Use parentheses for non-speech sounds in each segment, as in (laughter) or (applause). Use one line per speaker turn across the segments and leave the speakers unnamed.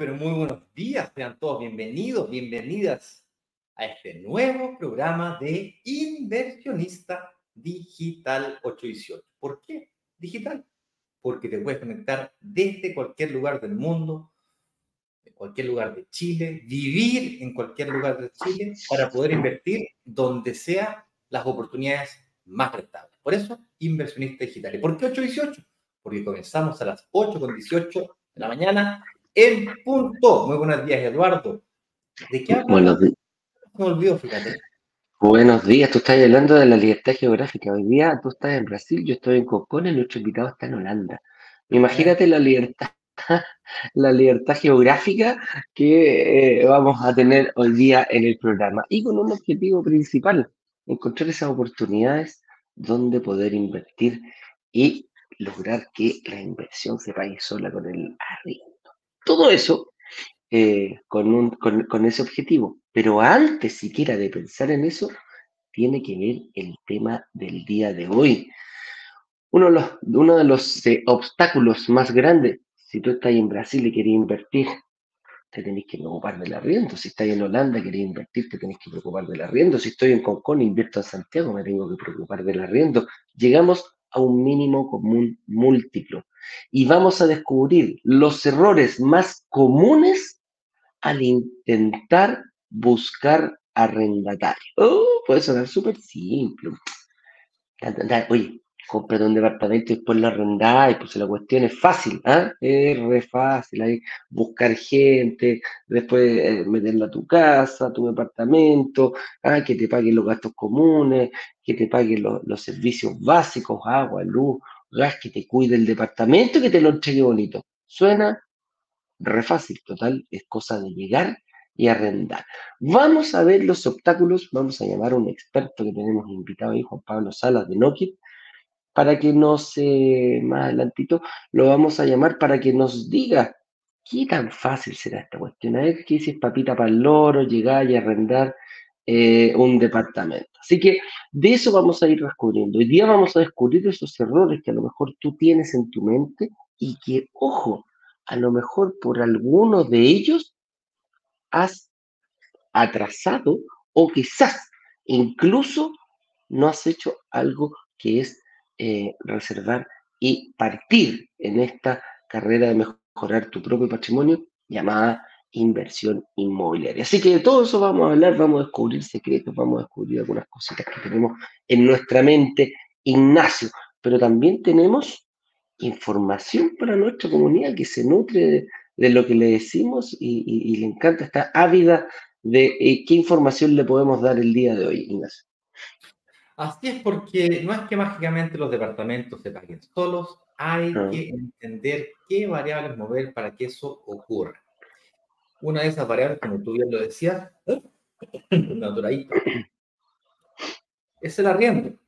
pero muy buenos días. Sean todos bienvenidos, bienvenidas a este nuevo programa de Inversionista Digital 818. ¿Por qué digital? Porque te puedes conectar desde cualquier lugar del mundo, de cualquier lugar de Chile, vivir en cualquier lugar de Chile para poder invertir donde sea las oportunidades más rentables. Por eso, inversionista digital. ¿Y por qué 818? Porque comenzamos a las 8.18 de la mañana en punto. Muy buenos días, Eduardo.
¿De qué hablas? Buenos días. Me olvidó, fíjate. Buenos días, tú estás hablando de la libertad geográfica. Hoy día tú estás en Brasil, yo estoy en Cocona y nuestro invitado está en Holanda. Imagínate la libertad, (laughs) la libertad geográfica que eh, vamos a tener hoy día en el programa. Y con un objetivo principal, encontrar esas oportunidades donde poder invertir y lograr que la inversión se pague sola con el arriendo. Todo eso eh, con, con, ese objetivo. Pero antes siquiera de pensar en eso, tiene que ver el tema del día de hoy. Uno de los, uno de los eh, obstáculos más grandes, si tú estás en Brasil y quieres invertir, te tenés que preocupar del arriendo. Si estás en Holanda y querés invertir, te tenés que preocupar del arriendo. Si estoy en Concón invierto en Santiago, me tengo que preocupar del arriendo. Llegamos a un mínimo común múltiplo y vamos a descubrir los errores más comunes al intentar buscar arrendatario. Oh, puede sonar súper simple. Oye, cómprate un departamento y después lo arrendáis, pues la cuestión es fácil, ¿ah? Es re fácil, buscar gente, después eh, meterla a tu casa, tu departamento, ¿ah? que te paguen los gastos comunes, que te paguen los servicios básicos, agua, luz, gas, que te cuide el departamento y que te lo entregue bonito. Suena re fácil, total, es cosa de llegar y arrendar. Vamos a ver los obstáculos, vamos a llamar a un experto que tenemos invitado ahí, Juan Pablo Salas de Nokia, para que nos, eh, más adelantito, lo vamos a llamar para que nos diga qué tan fácil será esta cuestión. A ver qué dices, papita para el loro, llegar y arrendar eh, un departamento. Así que de eso vamos a ir descubriendo. Hoy día vamos a descubrir esos errores que a lo mejor tú tienes en tu mente y que, ojo, a lo mejor por alguno de ellos has atrasado o quizás incluso no has hecho algo que es eh, reservar y partir en esta carrera de mejorar tu propio patrimonio llamada inversión inmobiliaria. Así que de todo eso vamos a hablar, vamos a descubrir secretos, vamos a descubrir algunas cositas que tenemos en nuestra mente, Ignacio, pero también tenemos información para nuestra comunidad que se nutre de, lo que le decimos y, le encanta, está ávida de eh, qué información le podemos dar el día de hoy, Ignacio.
Así es porque no es que mágicamente los departamentos se paguen solos, hay ah. que entender qué variables mover para que eso ocurra. Una de esas variables, como tú bien lo decías, (coughs) es el arriendo.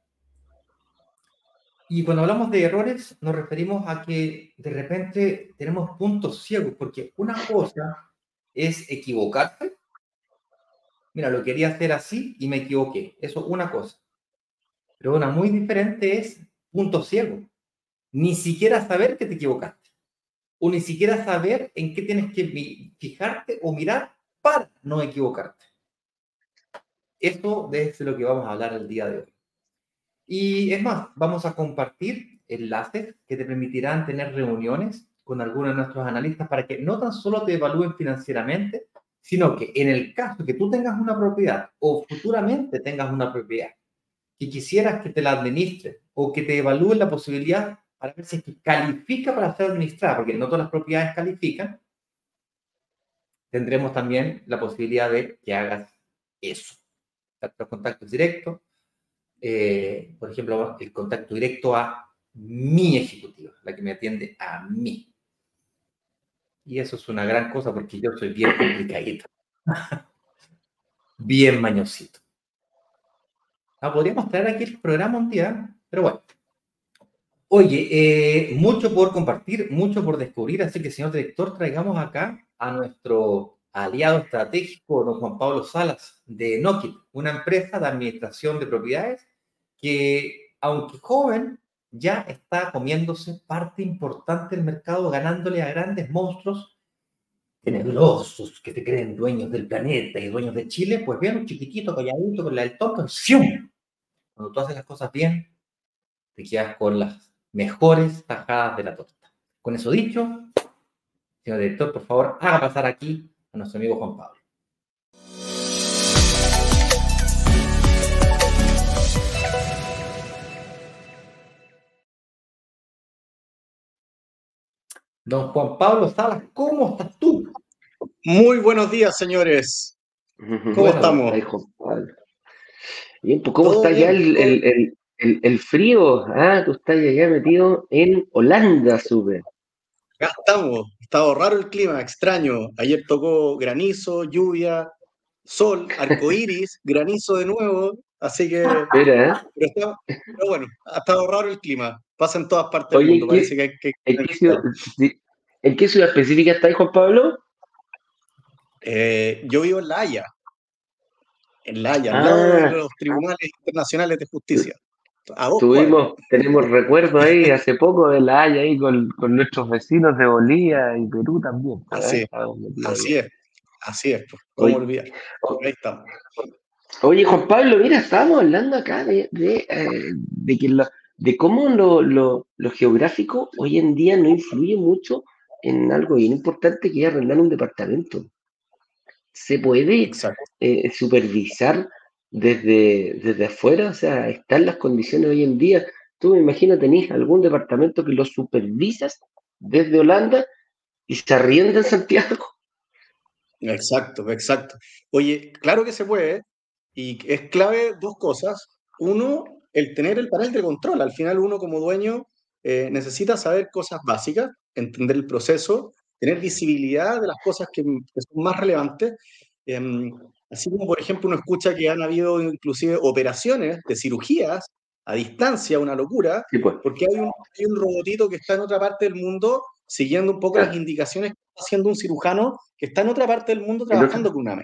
Y cuando hablamos de errores, nos referimos a que de repente tenemos puntos ciegos, porque una cosa es equivocarse. Mira, lo quería hacer así y me equivoqué. Eso es una cosa. Pero una muy diferente es punto ciego. Ni siquiera saber que te equivocaste. O ni siquiera saber en qué tienes que fijarte o mirar para no equivocarte. Esto es lo que vamos a hablar el día de hoy. Y es más, vamos a compartir enlaces que te permitirán tener reuniones con algunos de nuestros analistas para que no tan solo te evalúen financieramente, sino que en el caso que tú tengas una propiedad o futuramente tengas una propiedad que quisieras que te la administre o que te evalúen la posibilidad para ver si califica para ser administrada, porque no todas las propiedades califican, tendremos también la posibilidad de que hagas eso. Los contactos directos, eh, por ejemplo, el contacto directo a mi ejecutiva, la que me atiende a mí. Y eso es una gran cosa porque yo soy bien complicadito, bien mañosito. Ah, podríamos traer aquí el programa un día, pero bueno. Oye, eh, mucho por compartir, mucho por descubrir, así que, señor director, traigamos acá a nuestro aliado estratégico, don Juan Pablo Salas, de Nokit, una empresa de administración de propiedades que, aunque joven, ya está comiéndose parte importante del mercado, ganándole a grandes monstruos tenebrosos que te creen dueños del planeta y dueños de Chile, pues bien, un chiquitito, calladito, con la del tonto, ¡fium! Cuando tú haces las cosas bien, te quedas con las mejores tajadas de la torta. Con eso dicho, señor director, por favor, haga pasar aquí a nuestro amigo Juan Pablo. Don Juan Pablo Salas, ¿cómo estás tú?
Muy buenos días, señores. ¿Cómo estamos?
Bien, pues ¿cómo está ya el, el, frío, ah, tú estás allá metido en Holanda, sube.
Acá estamos, estado raro el clima, extraño. Ayer tocó granizo, lluvia, sol, arcoíris, (laughs) granizo de nuevo, así que. ¿eh? pero, bueno, ha estado raro el clima, pasa en todas partes del mundo. Parece que, que,
¿en, qué ciudad, ¿En qué ciudad específica estáis, Juan Pablo?
Eh, yo vivo en La Haya. En La Haya, al lado de ah. los tribunales internacionales de justicia.
Tuvimos, tenemos recuerdo ahí hace poco de la Haya ahí con, nuestros vecinos de Bolivia y Perú también.
Así, así es, así es, pues, ¿cómo olvidar? Ahí estamos.
Oye, Juan Pablo, mira, estábamos hablando acá de, de, eh, que de cómo lo, lo, geográfico hoy en día no influye mucho en algo bien importante que es arrendar un departamento. Se puede eh, supervisar desde, desde afuera, o sea, están las condiciones hoy en día. Tú me imagino tenés algún departamento que lo supervisas desde Holanda y se arrienda en Santiago.
Exacto, exacto. Oye, claro que se puede, y es clave dos cosas. Uno, el tener el panel de control. Al final uno como dueño eh, necesita saber cosas básicas, entender el proceso, tener visibilidad de las cosas que, son más relevantes. Em, Así como, por ejemplo, uno escucha que han habido inclusive operaciones de cirugías a distancia, una locura, pues. porque hay un, un, robotito que está en otra parte del mundo siguiendo un poco las indicaciones que está haciendo un cirujano que está en otra parte del mundo trabajando con una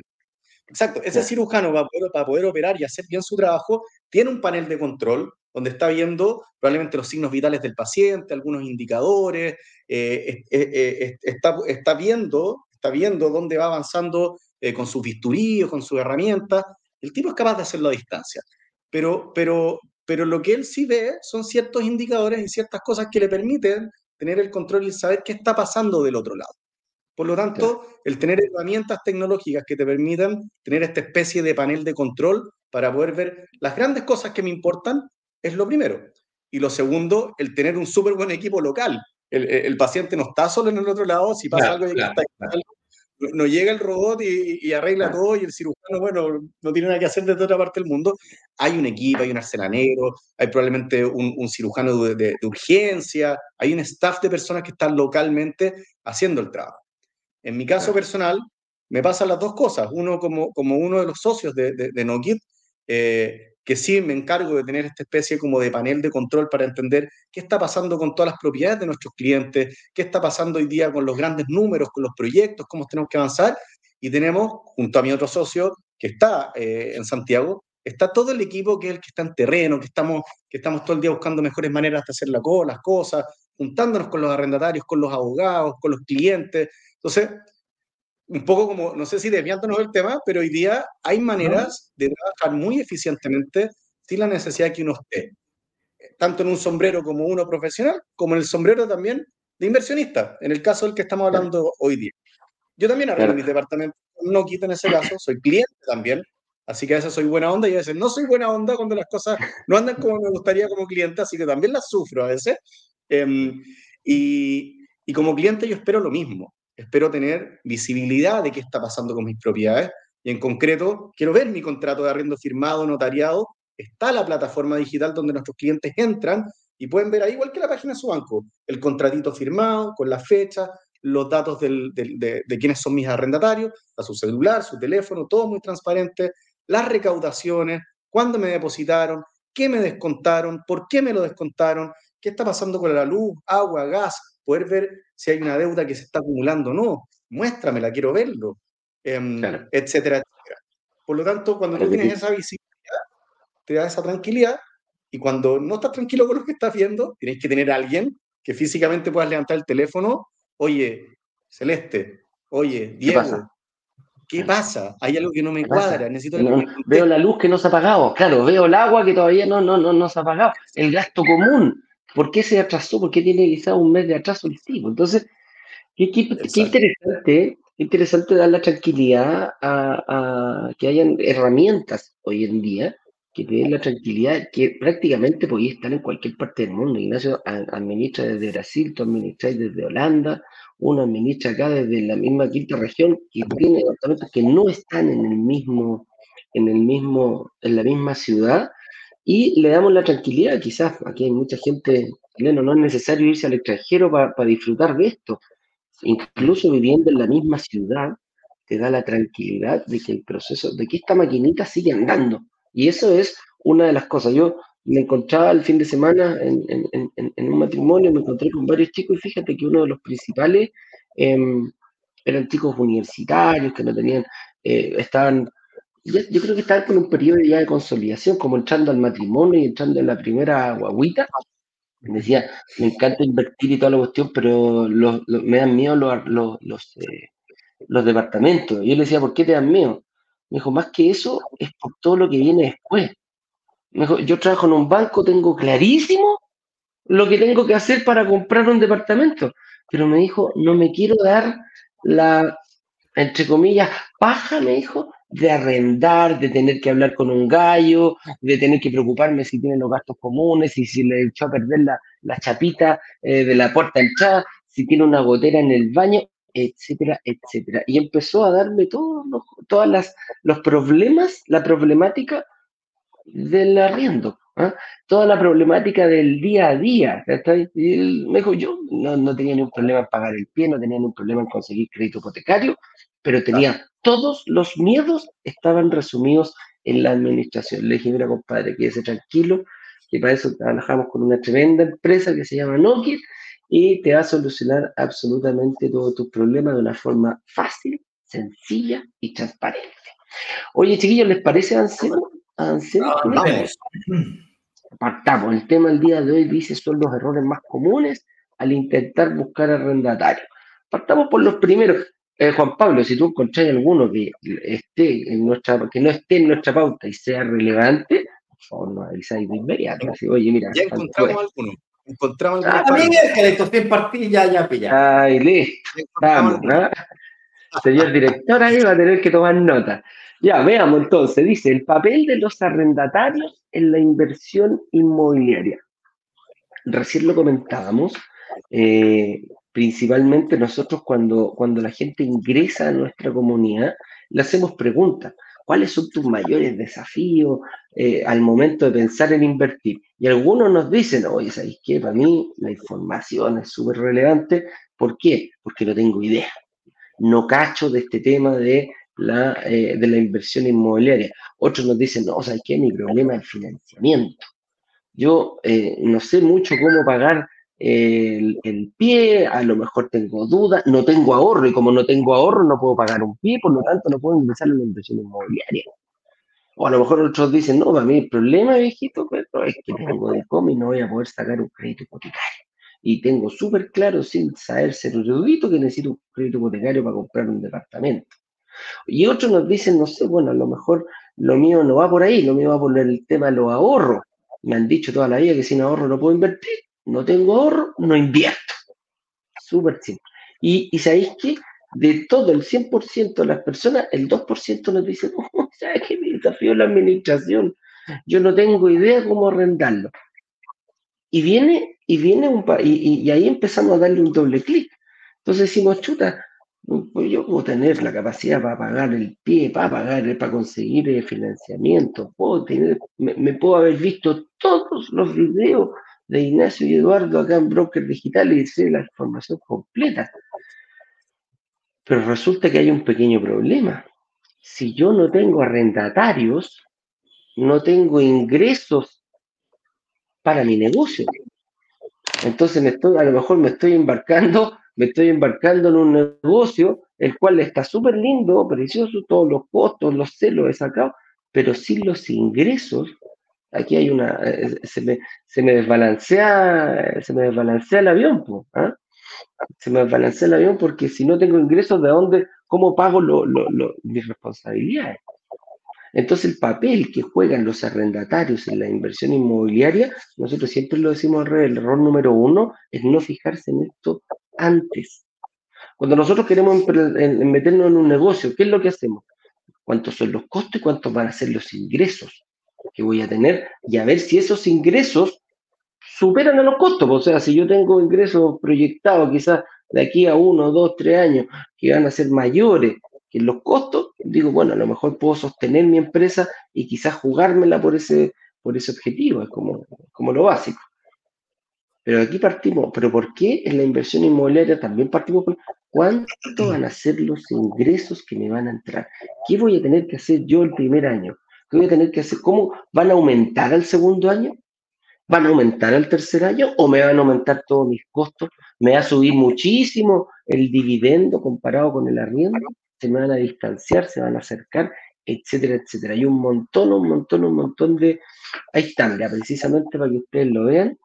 Exacto, ese cirujano para poder, para poder operar y hacer bien su trabajo tiene un panel de control donde está viendo probablemente los signos vitales del paciente, algunos indicadores, eh, eh, eh, está, está, viendo, está viendo dónde va avanzando con sus bisturíos, con sus herramientas. El tipo es capaz de hacerlo a distancia. Pero, pero, pero lo que él sí ve son ciertos indicadores y ciertas cosas que le permiten tener el control y saber qué está pasando del otro lado. Por lo tanto, el tener herramientas tecnológicas que te permitan tener esta especie de panel de control para poder ver las grandes cosas que me importan es lo primero. Y lo segundo, el tener un súper buen equipo local. El, paciente no está solo en el otro lado, si pasa algo, está no llega el robot y, arregla todo y el cirujano, bueno, no tiene nada que hacer desde otra parte del mundo. Hay un equipo, hay un arcelanero, hay probablemente un, cirujano de, urgencia, hay un staff de personas que están localmente haciendo el trabajo. En mi caso personal, me pasan las dos cosas. Uno, como, como uno de los socios de, de, de Nokit, eh, que sí me encargo de tener esta especie como de panel de control para entender qué está pasando con todas las propiedades de nuestros clientes, qué está pasando hoy día con los grandes números, con los proyectos, cómo tenemos que avanzar. Y tenemos, junto a mi otro socio que está eh, en Santiago, está todo el equipo que es el que está en terreno, que estamos, que estamos todo el día buscando mejores maneras de hacer la, las cosas, juntándonos con los arrendatarios, con los abogados, con los clientes. Entonces, un poco como, no sé si desviándonos del tema, pero hoy día hay maneras de trabajar muy eficientemente sin la necesidad que uno esté, tanto en un sombrero como uno profesional, como en el sombrero también de inversionista, en el caso del que estamos hablando hoy día. Yo también arreglo mi departamento, no quito en ese caso, soy cliente también, así que a veces soy buena onda y a veces no soy buena onda cuando las cosas no andan como me gustaría como cliente, así que también las sufro a veces. Em, y, y como cliente yo espero lo mismo espero tener visibilidad de qué está pasando con mis propiedades y en concreto quiero ver mi contrato de arriendo firmado, notariado. Está la plataforma digital donde nuestros clientes entran y pueden ver ahí, igual que la página de su banco, el contratito firmado con la fecha, los datos de, de, quiénes son mis arrendatarios, a su celular, su teléfono, todo muy transparente, las recaudaciones, cuándo me depositaron, qué me descontaron, por qué me lo descontaron, qué está pasando con la luz, agua, gas, poder ver si hay una deuda que se está acumulando o no, muéstramela, quiero verlo, em, etcétera, etcétera. Por lo tanto, cuando tú tienes esa visibilidad, te da esa tranquilidad y cuando no estás tranquilo con lo que estás viendo, tienes que tener a alguien que físicamente puedas levantar el teléfono, oye, Celeste, oye, Diego, ¿Qué pasa? Hay algo que no me cuadra. Necesito
veo la luz que no se ha apagado. Claro, veo el agua que todavía no, no, no, no se ha apagado. El gasto común. ¿Por qué se atrasó? ¿Por qué tiene quizás un mes de atraso el tipo? Entonces, qué, interesante, interesante dar la tranquilidad a, que hayan herramientas hoy en día que te den la tranquilidad que prácticamente podía estar en cualquier parte del mundo. Ignacio administra desde Brasil, tú administras desde Holanda, uno administra acá desde la misma quinta región que tiene departamentos que no están en el mismo, en el mismo, en la misma ciudad, y le damos la tranquilidad, quizás aquí hay mucha gente chilena, no es necesario irse al extranjero para disfrutar de esto. Incluso viviendo en la misma ciudad, te da la tranquilidad de que el proceso, de que esta maquinita sigue andando. Y eso es una de las cosas. Yo me encontraba el fin de semana en, un matrimonio, me encontré con varios chicos y fíjate que uno de los principales em, eran chicos universitarios que no tenían, eh, estaban, yo, creo que estaban con un periodo ya de consolidación, como entrando al matrimonio y entrando en la primera guaguita. Me decía, me encanta invertir y toda la cuestión, pero me dan miedo los, los, eh, los departamentos. Yo le decía, ¿por qué te dan miedo? Me dijo, más que eso, es por todo lo que viene después yo trabajo en un banco, tengo clarísimo lo que tengo que hacer para comprar un departamento. Pero me dijo, no me quiero dar la, entre comillas, paja, me dijo, de arrendar, de tener que hablar con un gallo, de tener que preocuparme si tiene los gastos comunes, y si le echó a perder la, chapita eh, de la puerta entrada, si tiene una gotera en el baño, etcétera, etcétera. Y empezó a darme todos los, los problemas, la problemática del arriendo, ¿ah? toda la problemática del día a día. Me dijo, yo no, tenía ningún problema en pagar el pie, no tenía ningún problema en conseguir crédito hipotecario, pero tenía todos los miedos estaban resumidos en la administración. Le dije, mira, compadre, quédese tranquilo, que para eso trabajamos con una tremenda empresa que se llama Nokia y te va a solucionar absolutamente todos tus problemas de una forma fácil, sencilla y transparente. Oye, chiquillos, ¿les parece, Anselmo? Partamos. El tema del día de hoy dice son los errores más comunes al intentar buscar arrendatario. Partamos por los primeros. Eh, Juan Pablo, si tú encontrás alguno que esté en nuestra, que no esté en nuestra pauta y sea relevante, por favor nos avisáis de inmediato.
oye, mira, ya encontramos alguno. Encontramos alguno.
Ah, también es que le tosté en partida ya, ya.
Ay, listo. Vamos, ¿no? Señor director, ahí va a tener que tomar nota. Ya, veamos entonces, dice, el papel de los arrendatarios en la inversión inmobiliaria. Recién lo comentábamos, eh, principalmente nosotros cuando, cuando la gente ingresa a nuestra comunidad, le hacemos preguntas. ¿Cuáles son tus mayores desafíos eh, al momento de pensar en invertir? Y algunos nos dicen, oye, ¿sabéis qué? Para mí la información es súper relevante. ¿Por qué? Porque no tengo idea. No cacho de este tema de la, eh, de la inversión inmobiliaria. Otros nos dicen, no, ¿sabes qué? Mi problema es el financiamiento. Yo eh, no sé mucho cómo pagar el, pie, a lo mejor tengo dudas, no tengo ahorro y como no tengo ahorro no puedo pagar un pie, por lo tanto no puedo ingresar en la inversión inmobiliaria. O a lo mejor otros dicen, no, para mí el problema, viejito, pero es que tengo de cómo y no voy a poder sacar un crédito hipotecario. Y tengo súper claro, sin saber ser erudito, que necesito un crédito hipotecario para comprar un departamento. Y otros nos dicen, no sé, bueno, a lo mejor lo mío no va por ahí, lo mío va por el tema de los ahorros. Me han dicho toda la vida que sin ahorro no puedo invertir, no tengo ahorro, no invierto. Súper simple. Y, y sabéis que de todo el 100% de las personas, el 2% nos dice, (laughs) oh, ¿sabes qué? Me desafió la administración. Yo no tengo idea cómo arrendarlo. Y viene, y viene un y, y ahí empezamos a darle un doble clic. Entonces decimos, chuta, pues yo puedo tener la capacidad para pagar el pie, para pagar, para conseguir el financiamiento, puedo tener, me, puedo haber visto todos los videos de Ignacio y Eduardo acá en Broker Digital y la información completa. Pero resulta que hay un pequeño problema. Si yo no tengo arrendatarios, no tengo ingresos para mi negocio. Entonces me estoy, a lo mejor me estoy embarcando, me estoy embarcando en un negocio el cual está súper lindo, precioso, todos los costos, los celos he sacado, pero sin los ingresos, aquí hay una, eh, se me, se me desbalancea, se me desbalancea el avión, ¿ah? se me desbalancea el avión porque si no tengo ingresos, ¿de dónde, cómo pago mis responsabilidades? Entonces el papel que juegan los arrendatarios en la inversión inmobiliaria, nosotros siempre lo decimos al revés, el error número uno es no fijarse en esto antes. Cuando nosotros queremos meternos en un negocio, ¿qué es lo que hacemos? ¿Cuántos son los costos y cuántos van a ser los ingresos que voy a tener? Y a ver si esos ingresos superan a los costos. O sea, si yo tengo ingresos proyectados quizás de aquí a uno, dos, tres años que van a ser mayores que los costos, digo, bueno, a lo mejor puedo sostener mi empresa y quizás jugármela por ese, por ese objetivo, es como, como lo básico. Pero aquí partimos, ¿pero por qué en la inversión inmobiliaria también partimos con cuánto van a ser los ingresos que me van a entrar? ¿Qué voy a tener que hacer yo el primer año? ¿Qué voy a tener que hacer? ¿Cómo van a aumentar al segundo año? ¿Van a aumentar al tercer año o me van a aumentar todos mis costos? ¿Me va a subir muchísimo el dividendo comparado con el arriendo? ¿Se me van a distanciar? ¿Se van a acercar? Etcétera, etcétera. Hay un montón, un montón, un montón de... Ahí están, precisamente para que ustedes lo vean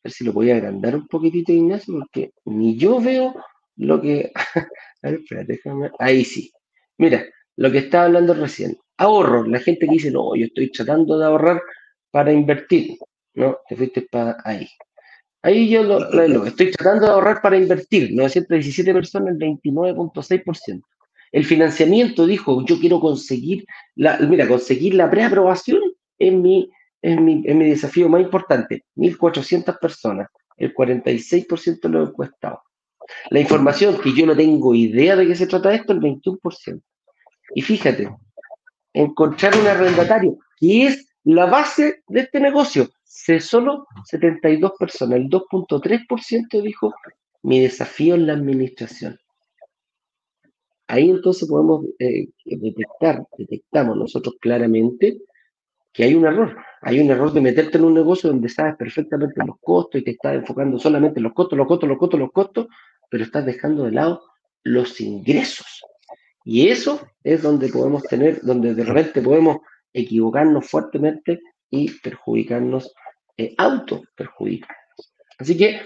a ver si lo voy a agrandar un poquitito, Ignacio, porque ni yo veo lo que. (laughs) a ver, espérate, déjame. Ahí sí. Mira, lo que estaba hablando recién. Ahorro. La gente que dice, no, yo estoy tratando de ahorrar para invertir. No, te fuiste para ahí. Ahí yo lo, lo, estoy tratando de ahorrar para invertir. 917 personas, el 29.6%. El financiamiento dijo, yo quiero conseguir la, mira, conseguir la preaprobación en mi es mi, desafío más importante. 1.400 personas, el 46% de los encuestados. La información que yo no tengo idea de qué se trata esto, el 21%. Y fíjate, encontrar un arrendatario, que es la base de este negocio. Se solo 72 personas, el 2.3% dijo, mi desafío en la administración. Ahí entonces podemos eh, detectar, detectamos nosotros claramente que hay un error. Hay un error de meterte en un negocio donde sabes perfectamente los costos y te estás enfocando solamente en los costos, los costos, los costos, los costos, pero estás dejando de lado los ingresos. Y eso es donde podemos tener, donde de repente podemos equivocarnos fuertemente y perjudicarnos, eh, auto perjudicarnos. Así que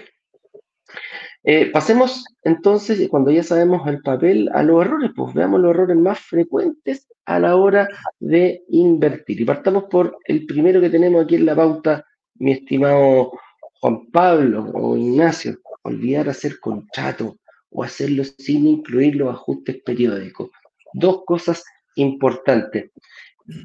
eh, pasemos entonces, cuando ya sabemos el papel, a los errores, pues veamos los errores más frecuentes a la hora de invertir. Y partamos por el primero que tenemos aquí en la pauta, mi estimado Juan Pablo o Ignacio, olvidar hacer contrato o hacerlo sin incluir los ajustes periódicos. Dos cosas importantes.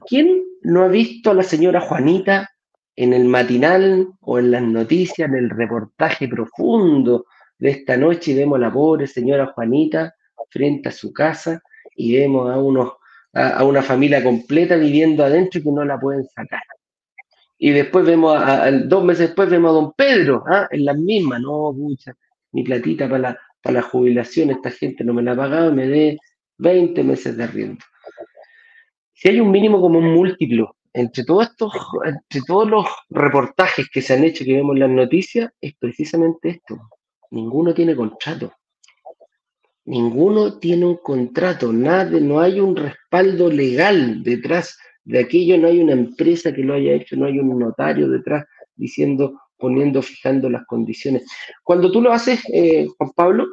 ¿Quién no ha visto a la señora Juanita en el matinal o en las noticias, en el reportaje profundo de esta noche y vemos a la pobre señora Juanita frente a su casa y vemos a, unos, a, una familia completa viviendo adentro y que no la pueden sacar. Y después vemos, a, dos meses después vemos a don Pedro, ¿ah? en las mismas, no, pucha, mi platita para la, para la jubilación, esta gente no me la ha pagado, me dé 20 meses de arriendo. Si hay un mínimo como un múltiplo entre todos estos, entre todos los reportajes que se han hecho que vemos en las noticias, es precisamente esto ninguno tiene contrato. Ninguno tiene un contrato, nada, no hay un respaldo legal detrás de aquello, no hay una empresa que lo haya hecho, no hay un notario detrás diciendo, poniendo, fijando las condiciones. Cuando tú lo haces, eh, Juan Pablo,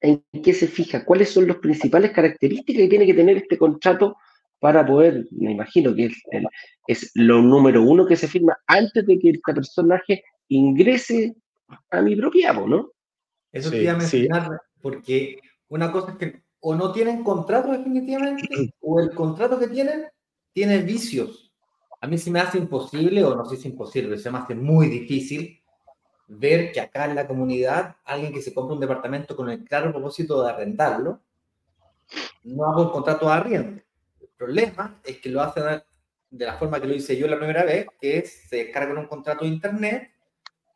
¿en qué se fija? ¿Cuáles son las principales características que tiene que tener este contrato para poder, me imagino que es, es lo número uno que se firma antes de que este personaje ingrese a mi propiedad, ¿no?
Eso te iba a mencionar, porque una cosa es que o no tienen contrato definitivamente, (clears throat) o el contrato que tienen tiene vicios. A mí se me hace imposible, o no sé si es imposible, se me hace muy difícil ver que acá en la comunidad alguien que se compra un departamento con el claro propósito de arrendarlo, no haga un contrato de arriendo. El problema es que lo hacen de la forma que lo hice yo la primera vez, que es se descargan un contrato de internet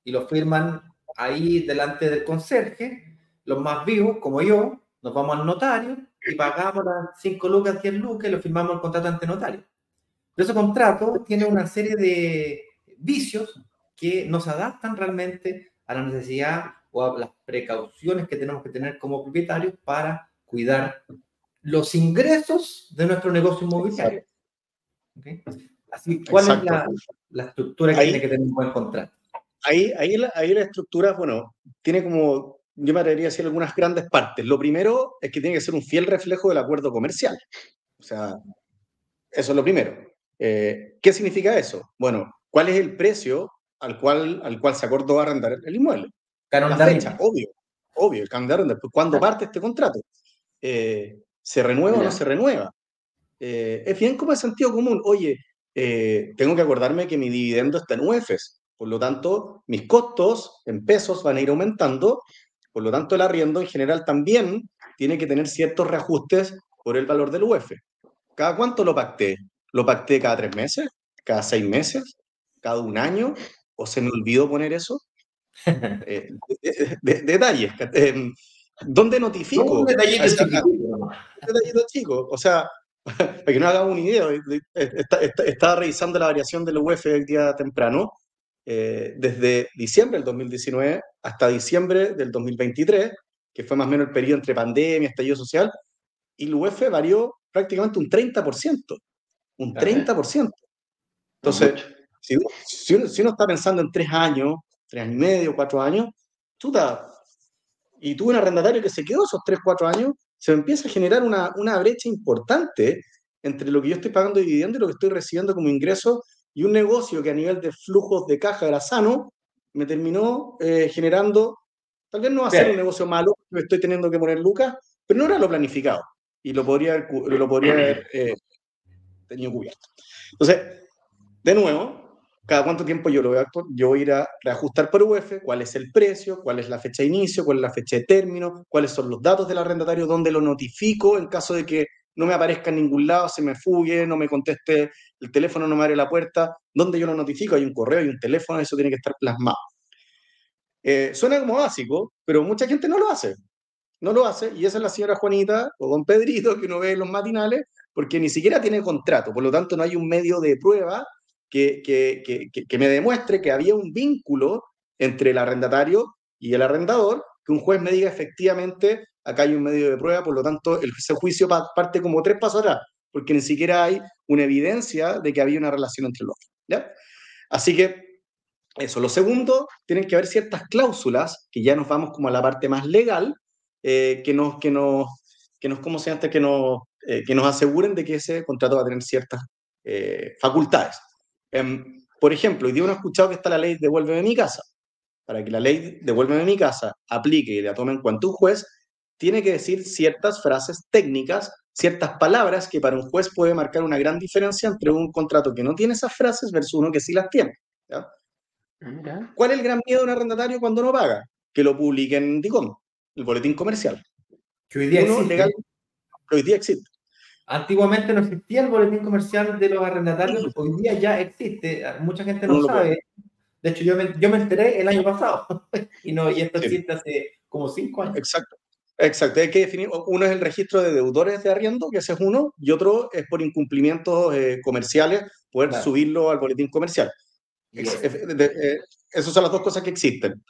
y lo firman ahí delante del conserje, los más vivos, como yo, nos vamos al notario y pagamos las 5 lucas, 10 lucas y lo firmamos el contrato ante notario. Pero ese contrato tiene una serie de vicios que nos adaptan realmente a la necesidad o a las precauciones que tenemos que tener como propietarios para cuidar los ingresos de nuestro negocio inmobiliario. Así, ¿cuál es la, estructura que tiene que tener un buen contrato?
Ahí, ahí, la, ahí la estructura, bueno, tiene como, yo me atrevería a decir algunas grandes partes. Lo primero es que tiene que ser un fiel reflejo del acuerdo comercial. O sea, eso es lo primero. Eh, ¿Qué significa eso? Bueno, ¿cuál es el precio al cual, al cual se acordó arrendar el inmueble?
la fecha,
obvio, obvio, el canon de arrendar. ¿Cuándo parte este contrato? Eh, ¿Se renueva o no se renueva? Eh, es bien como el sentido común. Oye, tengo que acordarme que mi dividendo está en UEFs. Por lo tanto, mis costos en pesos van a ir aumentando. Por lo tanto, el arriendo en general también tiene que tener ciertos reajustes por el valor del UEF. ¿Cada cuánto lo pacté? ¿Lo pacté cada tres meses? ¿Cada seis meses? ¿Cada un año? ¿O se me olvidó poner eso? (laughs) Eh, detalles. Eh, ¿Dónde notifico?
Un detallito
chico. O sea, (laughs) para que no haga una idea, estaba revisando la variación del UEF el día temprano. Eh, desde diciembre del 2019 hasta diciembre del 2023, que fue más o menos el periodo entre pandemia, estallido social, y el UEF varió prácticamente un 30%. Un 30%. Entonces, si, si, uno, está pensando en tres años, tres años y medio, cuatro años, tú y tuve un arrendatario que se quedó esos tres, cuatro años, se empieza a generar una, una brecha importante entre lo que yo estoy pagando de dividendo y lo que estoy recibiendo como ingreso y un negocio que a nivel de flujos de caja era sano, me terminó eh, generando, tal vez no va a ser un negocio malo, me estoy teniendo que poner lucas, pero no era lo planificado y lo podría haber, lo podría haber eh, tenido cubierto. Entonces, de nuevo, cada cuánto tiempo yo lo voy a, yo voy a ir a reajustar por UF, cuál es el precio, cuál es la fecha de inicio, cuál es la fecha de término, cuáles son los datos del arrendatario, dónde lo notifico en caso de que no me aparezca en ningún lado, se me fugue, no me conteste el teléfono, no me abre la puerta, ¿dónde yo lo notifico? Hay un correo, hay un teléfono, eso tiene que estar plasmado. Eh, suena como básico, pero mucha gente no lo hace no lo hace, y esa es la señora Juanita o don Pedrito que uno ve en los matinales, porque ni siquiera tiene contrato, por lo tanto no hay un medio de prueba que, que, que, que me demuestre que había un vínculo entre el arrendatario y el arrendador, que un juez me diga efectivamente, acá hay un medio de prueba, por lo tanto el, ese juicio parte como tres pasos atrás, porque ni siquiera hay una evidencia de que había una relación entre los dos. Así que eso. Lo segundo, tienen que haber ciertas cláusulas, que ya nos vamos como a la parte más legal, eh, que nos, que nos, que nos, ¿cómo se llama? Que nos, eh, que nos aseguren de que ese contrato va a tener ciertas eh, facultades. Em, por ejemplo, hoy día uno ha escuchado que está la ley Devuélveme mi casa. Para que la ley Devuélveme mi casa aplique y la tome en cuenta un juez, tiene que decir ciertas frases técnicas, ciertas palabras que para un juez puede marcar una gran diferencia entre un contrato que no tiene esas frases versus uno que sí las tiene. ¿ya? ¿Cuál es el gran miedo de un arrendatario cuando no paga? Que lo publiquen en DICOM el boletín comercial.
Que hoy día existe.
hoy día existe.
Antiguamente no existía el boletín comercial de los arrendatarios, hoy día ya existe. Mucha gente no, sabe. De hecho, yo me, yo me enteré el año pasado (laughs) y, no, y esto existe hace como cinco años.
Exacto. Exacto, hay que definir, uno es el registro de deudores de arriendo, que ese es uno, y otro es por incumplimientos eh, comerciales, poder subirlo al boletín comercial. Eh, esas son las dos cosas que existen.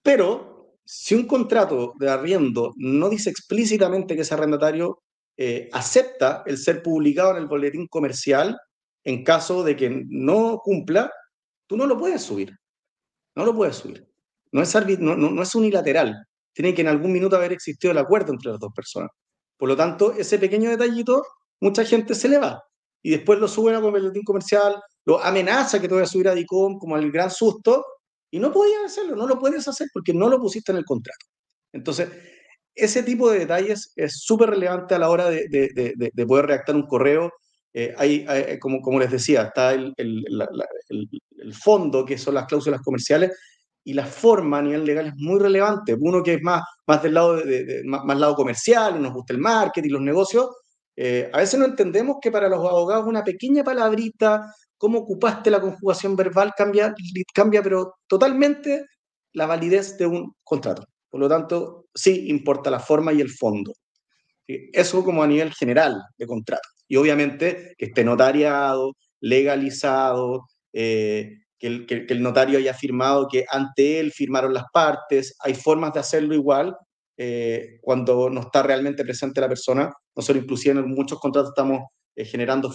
Pero si un contrato de arriendo no dice explícitamente que ese arrendatario eh, acepta el ser publicado en el boletín comercial, en caso de que no cumpla, tú no lo puedes subir. No lo puedes subir. No es, unilateral. Tiene que en algún minuto haber existido el acuerdo entre las dos personas. Por lo tanto, ese pequeño detallito, mucha gente se le va. Y después lo suben a boletín comercial, lo amenaza que te voy a subir a DICOM como el gran susto, y no podías hacerlo, no lo puedes hacer porque no lo pusiste en el contrato. Entonces, ese tipo de detalles es súper relevante a la hora de, de, de, poder redactar un correo. Eh, hay, como, como les decía, está el, el, el, fondo, que son las cláusulas comerciales, y la forma a nivel legal es muy relevante. Uno que es más, más del lado, de, más, lado comercial, nos gusta el marketing, los negocios, eh, a veces no entendemos que para los abogados una pequeña palabrita, cómo ocupaste la conjugación verbal cambia, cambia pero totalmente la validez de un contrato. Por lo tanto, sí importa la forma y el fondo. Eso como a nivel general de contrato. Y obviamente que esté notariado, legalizado, eh, que, el, que, el, notario haya firmado que ante él firmaron las partes. Hay formas de hacerlo igual eh, cuando no está realmente presente la persona. Nosotros inclusive en muchos contratos estamos eh, generando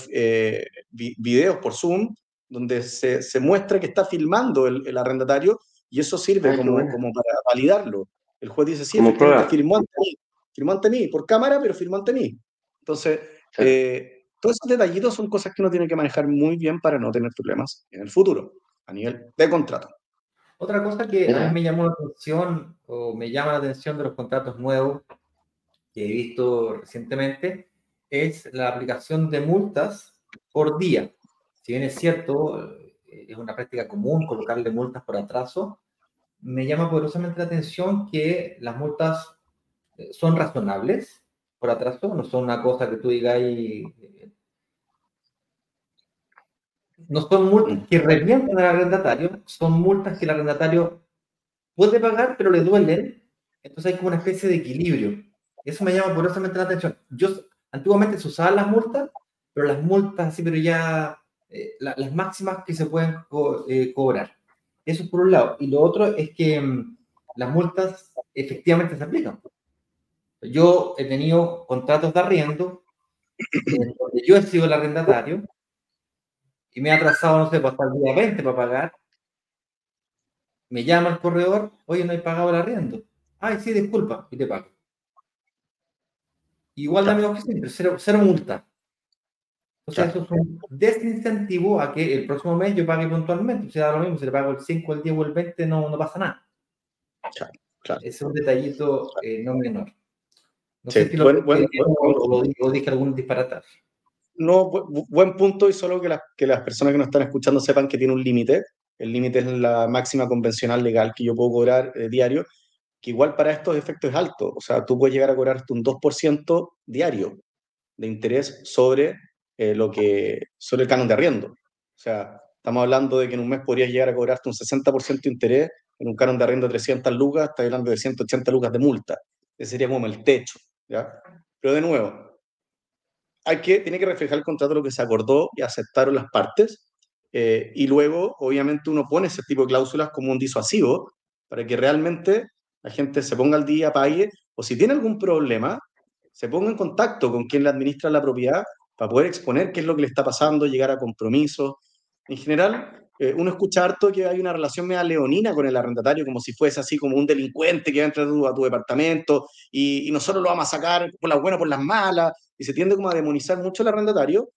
videos por Zoom donde se, se, muestra que está filmando el, el arrendatario y eso sirve ah, como, como, para validarlo. El juez dice, sí, firmó ante mí, firmó ante mí, por cámara, pero firmó ante mí. Entonces, eh, todos esos detallitos son cosas que uno tiene que manejar muy bien para no tener problemas en el futuro, a nivel de contrato.
Otra cosa que a mí me llamó la atención, o me llama la atención de los contratos nuevos que he visto recientemente, es la aplicación de multas por día. Si bien es cierto, eh, es una práctica común colocarle multas por atraso, me llama poderosamente la atención que las multas eh, son razonables por atraso, no son una cosa que tú digas y... Eh, no son multas que revienten al arrendatario, son multas que el arrendatario puede pagar, pero le duelen. Entonces hay como una especie de equilibrio. Eso me llama poderosamente la atención. Yo, antiguamente se usaban las multas, pero las multas, así, pero ya eh, las máximas que se pueden cobrar. Eso por un lado. Y lo otro es que mm, las multas efectivamente se aplican. Yo he tenido contratos de arriendo donde yo he sido el arrendatario y me he atrasado, no sé, pues, hasta el día 20 para pagar. Me llama el corredor, oye, no he pagado el arriendo. Ay, sí, disculpa, y te pago. Igual de amigos que siempre, cero, cero multa. O sea, eso es un desincentivo a que el próximo mes yo pague puntualmente. O sea, da lo mismo, si le pago el 5, el 10 o el 20, no, no pasa nada. Claro, Ese es un detallito eh, no menor. No sé si lo, o, dije algún disparate.
No, buen punto y solo que, que las personas que nos están escuchando sepan que tiene un límite. El límite es la máxima convencional legal que yo puedo cobrar eh, diario, que igual para estos efectos es alto. O sea, tú puedes llegar a cobrarte un 2% diario de interés sobre eh, lo que, sobre el canon de arriendo. O sea, estamos hablando de que en un mes podrías llegar a cobrarte un 60% de interés en un canon de arriendo de 300 lucas, estás hablando de 180 lucas de multa. Ese sería como el techo, ¿ya? Pero de nuevo, hay que, tiene que reflejar el contrato lo que se acordó y aceptaron las partes, eh, y luego, obviamente, uno pone ese tipo de cláusulas como un disuasivo para que realmente la gente se ponga al día, pague, o si tiene algún problema, se ponga en contacto con quien le administra la propiedad para poder exponer qué es lo que le está pasando, llegar a compromisos. En general, eh, uno escucha harto que hay una relación media leonina con el arrendatario, como si fuese así como un delincuente que va a entrar a tu, departamento y, nosotros lo vamos a sacar por las buenas, por las malas, y se tiende como a demonizar mucho el arrendatario.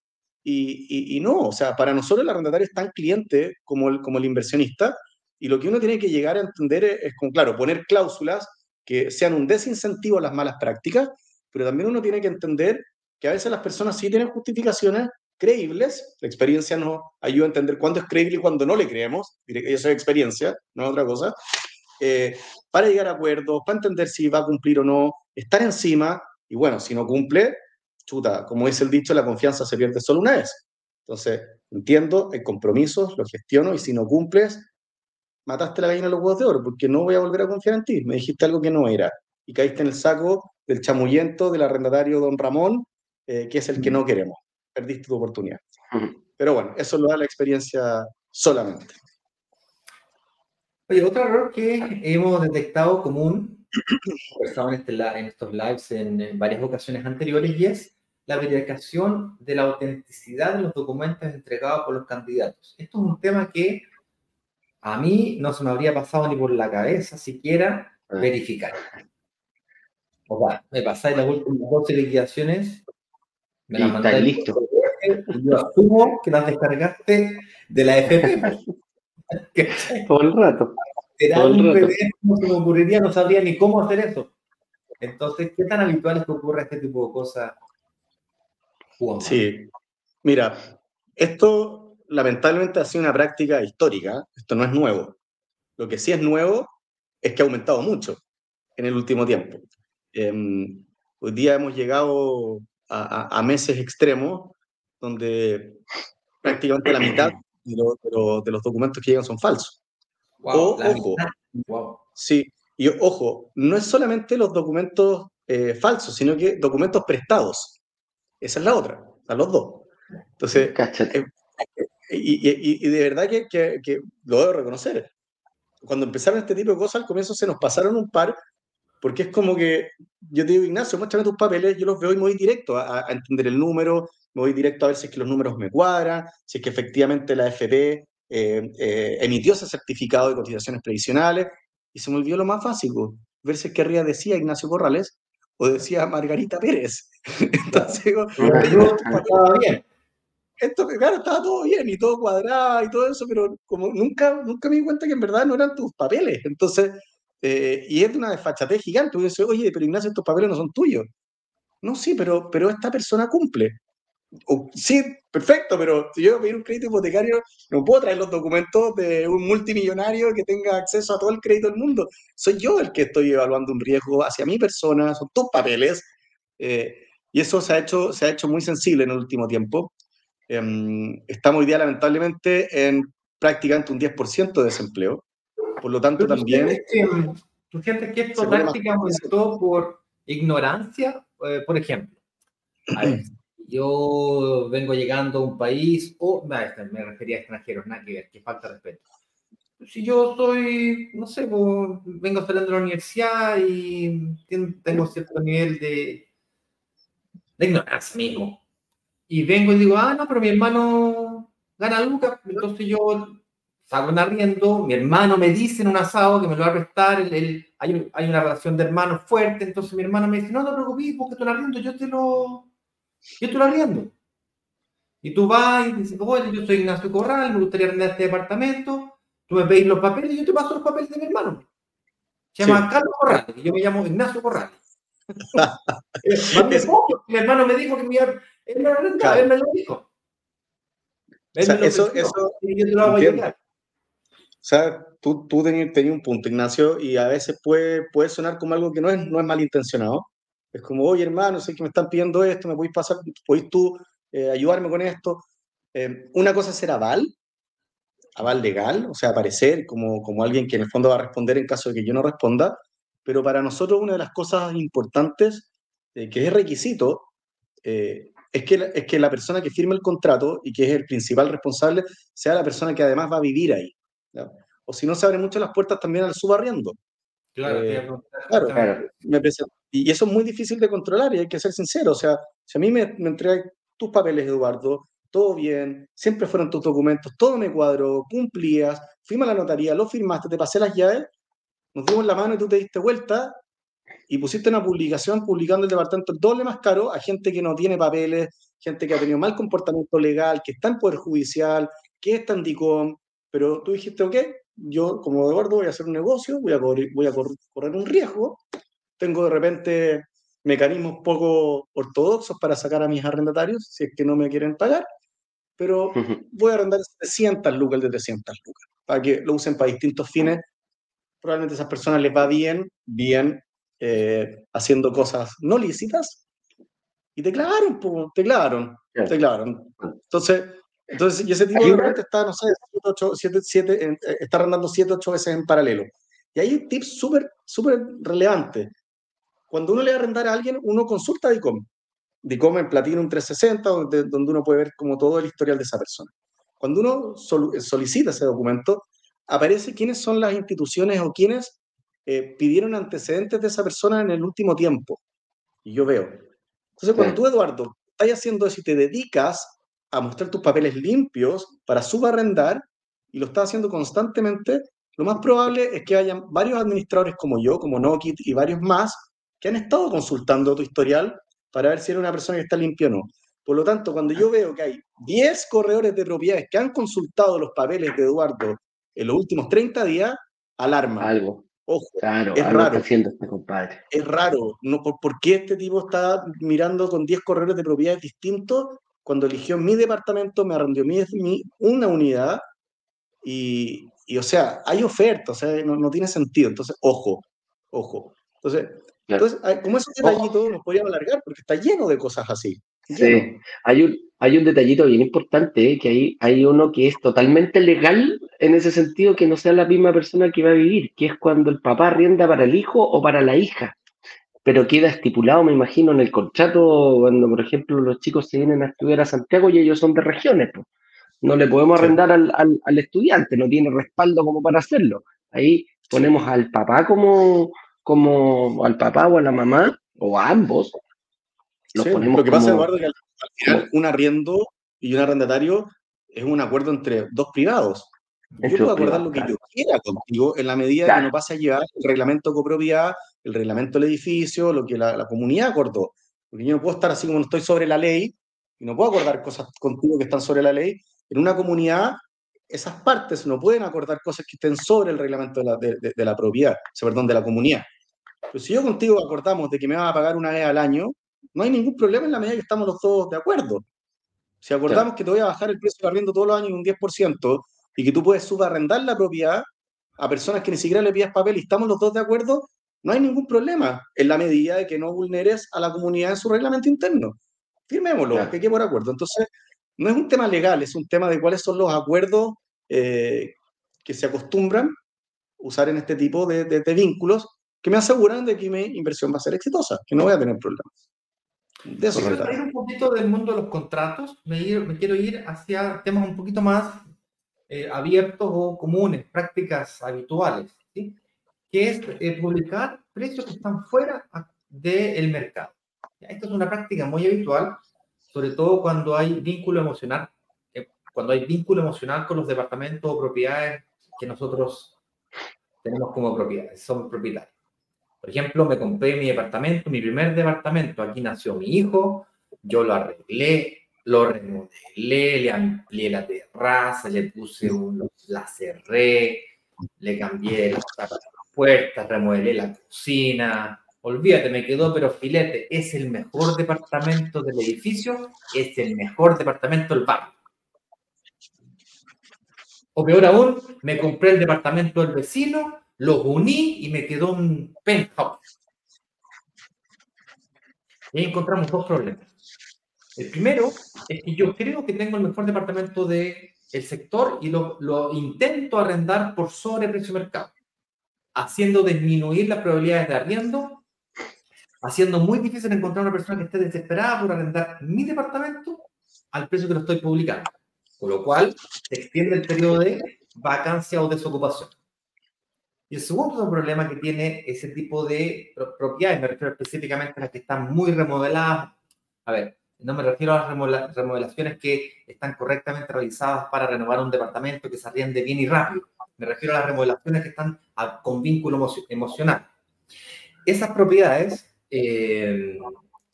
Y, y, no, o sea, para nosotros el arrendatario es tan cliente como el, como el inversionista, y lo que uno tiene que llegar a entender es, es con, claro, poner cláusulas que sean un desincentivo a las malas prácticas, pero también uno tiene que entender que a veces las personas sí tienen justificaciones creíbles, la experiencia nos ayuda a entender cuándo es creíble y cuándo no le creemos, eso es experiencia, no es otra cosa, eh, para llegar a acuerdos, para entender si va a cumplir o no, estar encima, y bueno, si no cumple, chuta, como dice el dicho, la confianza se pierde solo una vez. Entonces, entiendo, hay compromisos, lo gestiono, y si no cumples, mataste la gallina de los huevos de oro, porque no voy a volver a confiar en ti, me dijiste algo que no era, y caíste en el saco del chamullento del arrendatario don Ramón, eh, que es el que no queremos. Perdiste tu oportunidad. Pero bueno, eso lo da la experiencia solamente.
Oye, otro error que hemos detectado común, (clears throat) estado en, este, en estos lives en, varias ocasiones anteriores, y es la verificación de la autenticidad de los documentos entregados por los candidatos. Esto es un tema que a mí no se me habría pasado ni por la cabeza siquiera ah. verificar. O sea, me pasáis las últimas 12 liquidaciones me la mandaste listo. Yo asumo que las descargaste de la FP. (laughs)
Todo el rato.
Era un PDF, no se me ocurriría, no sabría ni cómo hacer eso. Entonces, ¿qué tan habitual es que ocurra este tipo de cosas?
Sí, mira, esto lamentablemente ha sido una práctica histórica, esto no es nuevo. Lo que sí es nuevo es que ha aumentado mucho en el último tiempo. Em, hoy día hemos llegado a, meses extremos donde prácticamente la mitad de, los documentos que llegan son falsos. ojo, sí, y ojo, no es solamente los documentos eh, falsos, sino que documentos prestados. Esa es la otra, a los dos. Entonces, y, de verdad que, que, lo debo reconocer. Cuando empezaron este tipo de cosas, al comienzo se nos pasaron un par, porque es como que yo te digo, Ignacio, muéstrame tus papeles, yo los veo y me voy directo a, entender el número, me voy directo a ver si es que los números me cuadran, si es que efectivamente la FP eh, eh, emitió ese certificado de cotizaciones previsionales, y se me olvidó lo más básico, ver si es que arriba decía Ignacio Corrales o decía Margarita Pérez. (laughs) Entonces, digo, estaba bien. Esto, claro, estaba todo bien y todo cuadrado y todo eso, pero como nunca, nunca me di cuenta que en verdad no eran tus papeles. Entonces, eh, y es de una desfachatez gigante. Uno oye, pero Ignacio, estos papeles no son tuyos. No, sí, pero, pero esta persona cumple sí, perfecto, pero si yo voy a pedir un crédito hipotecario, no puedo traer los documentos de un multimillonario que tenga acceso a todo el crédito del mundo. Soy yo el que estoy evaluando un riesgo hacia mi persona, son tus papeles. Eh, y eso se ha, hecho, se ha hecho muy sensible en el último tiempo. Em, estamos hoy día, lamentablemente, en prácticamente un 10% de desempleo. Por lo tanto, también...
¿Tú sientes que esto prácticamente por ignorancia? Eh, por ejemplo, a ver, yo vengo llegando a un país, o me refería a extranjeros, nada que ver, que falta respeto. Si yo soy, no sé, vengo saliendo de la universidad y tengo cierto nivel de, de ignorancia mismo, y vengo y digo, ah, no, pero mi hermano gana lucas, entonces yo salgo un arriendo, mi hermano me dice en un asado que me lo va a prestar, el, hay, hay, una relación de hermanos fuerte, entonces mi hermano me dice, no, no te preocupes, porque tú arriendo, yo te lo yo estoy arriendo. Y tú vas y dices, oye, yo soy Ignacio Corral, me gustaría arrendar este departamento, tú me pedís los papeles y yo te paso los papeles de mi hermano. Se llama Carlos Corral, y yo me llamo Ignacio Corral. (laughs) (laughs) mi hermano me dijo que mi, él me lo él me lo dijo.
eso, eso, y yo te lo hago llegar. O sea, tú, tú tenías, un punto, Ignacio, y a veces puede, puede sonar como algo que no es, no es malintencionado, es como, oye hermano, sé que me están pidiendo esto, me podéis pasar, podéis tú eh, ayudarme con esto. Eh, una cosa es ser aval, aval legal, o sea, aparecer como, como alguien que en el fondo va a responder en caso de que yo no responda, pero para nosotros una de las cosas importantes, eh, que es requisito, es, que, es que la persona que firme el contrato y que es el principal responsable sea la persona que además va a vivir ahí. O si no, se abren mucho las puertas también al subarriendo. Claro, claro, claro. Me y eso es muy difícil de controlar y hay que ser sincero. O sea, si a mí me, me entregan tus papeles, Eduardo, todo bien, siempre fueron tus documentos, todo me cuadró, cumplías, fuimos a la notaría, lo firmaste, te pasé las llaves, nos dimos la mano y tú te diste vuelta y pusiste una publicación publicando el departamento el doble más caro a gente que no tiene papeles, gente que ha tenido mal comportamiento legal, que está en Poder Judicial, que está en DICOM, pero tú dijiste, ok, yo como Eduardo voy a hacer un negocio, voy a, voy a correr un riesgo, tengo de repente mecanismos poco ortodoxos para sacar a mis arrendatarios, si es que no me quieren pagar, pero voy a arrendar 700 lucas de 300 lucas, para que lo usen para distintos fines. Probablemente a esas personas les va bien, bien eh, haciendo cosas no lícitas, y te clavaron, te clavaron, te clavaron. Entonces, entonces, y ese tipo de repente está, no sé, 7, 7, eh, está arrendando 7, 8 veces en paralelo. Y hay tips súper, súper relevantes cuando uno le va a arrendar a alguien, uno consulta DICOM. DICOM en Platinum 360, donde, donde uno puede ver como todo el historial de esa persona. Cuando uno solicita ese documento, aparece quiénes son las instituciones o quiénes eh, pidieron antecedentes de esa persona en el último tiempo. Y yo veo. Entonces, cuando tú, Eduardo, estás haciendo eso y te dedicas a mostrar tus papeles limpios para subarrendar y lo estás haciendo constantemente, lo más probable es que hayan varios administradores como yo, como Nokit y varios más, que han estado consultando tu historial para ver si eres una persona que está limpia o no. Por lo tanto, cuando yo veo que hay 10 corredores de propiedades que han consultado los papeles de Eduardo en los últimos 30 días, alarma.
Algo.
Ojo, claro, es raro. Este compadre. Es raro. No, ¿por, qué este tipo está mirando con 10 corredores de propiedades distintos cuando eligió mi departamento, me arrendió mi, una unidad y, y, o sea, hay oferta, o sea, no, no tiene sentido. Entonces, ojo, ojo. Entonces, entonces, como ese detallito nos podríamos alargar porque está lleno de cosas así.
Sí, hay un, hay un detallito bien importante, ¿eh? que hay, hay uno que es totalmente legal en ese sentido, que no sea la misma persona que va a vivir, que es cuando el papá rienda para el hijo o para la hija. Pero queda estipulado, me imagino, en el contrato, cuando, por ejemplo, los chicos se vienen a estudiar a Santiago y ellos son de regiones. Pues. no le podemos arrendar al, al, estudiante, no tiene respaldo como para hacerlo. Ahí ponemos al papá como, como al papá o a la mamá, o a ambos.
Lo que pasa, Eduardo, es que al, final un arriendo y un arrendatario es un acuerdo entre dos privados. Yo puedo acordar lo que yo quiera contigo en la medida que no pase a llevar el reglamento de copropiedad, el reglamento del edificio, lo que la, la, comunidad acordó. Porque yo no puedo estar así como no estoy sobre la ley y no puedo acordar cosas contigo que están sobre la ley. En una comunidad, esas partes no pueden acordar cosas que estén sobre el reglamento de la, de, de, la propiedad, perdón, de la comunidad. Pero si yo contigo acordamos de que me vas a pagar una vez al año, no hay ningún problema en la medida que estamos los dos de acuerdo. Si acordamos que te voy a bajar el precio de arriendo todos los años un 10% y que tú puedes subarrendar la propiedad a personas que ni siquiera le pidas papel y estamos los dos de acuerdo, no hay ningún problema en la medida de que no vulneres a la comunidad en su reglamento interno. Firmémoslo, que quede por acuerdo. Entonces, no es un tema legal, es un tema de cuáles son los acuerdos eh, que se acostumbran usar en este tipo de, vínculos que me aseguran de que mi inversión va a ser exitosa, que no voy a tener problemas.
De eso ir un poquito del mundo de los contratos, me, quiero ir hacia temas un poquito más eh, abiertos o comunes, prácticas habituales, ¿sí? que es eh, publicar precios que están fuera del mercado. Esta es una práctica muy habitual, sobre todo cuando hay vínculo emocional, eh, cuando hay vínculo emocional con los departamentos o propiedades que nosotros tenemos como propiedades, somos propietarios. Por ejemplo, me compré mi departamento, mi primer departamento, aquí nació mi hijo, yo lo arreglé, lo remodelé, le amplié la terraza, le puse un, la cerré, le cambié las puertas, remodelé la cocina, Olvídate, me quedó, pero filete, es el mejor departamento del edificio, es el mejor departamento del barrio. O peor aún, me compré el departamento del vecino, los uní y me quedó un penthouse. Y ahí encontramos dos problemas. El primero es que yo creo que tengo el mejor departamento del sector y lo, lo intento arrendar por sobreprecio mercado, haciendo disminuir las probabilidades de arriendo haciendo muy difícil encontrar una persona que esté desesperada por arrendar mi departamento al precio que lo estoy publicando. Con lo cual, se extiende el periodo de vacancia o desocupación. Y el segundo problema que tiene ese tipo de propiedades, me refiero específicamente a las que están muy remodeladas. A ver, no me refiero a las remodelaciones que están correctamente realizadas para renovar un departamento que se arriende bien y rápido. Me refiero a las remodelaciones que están con vínculo emocional. Esas propiedades eh,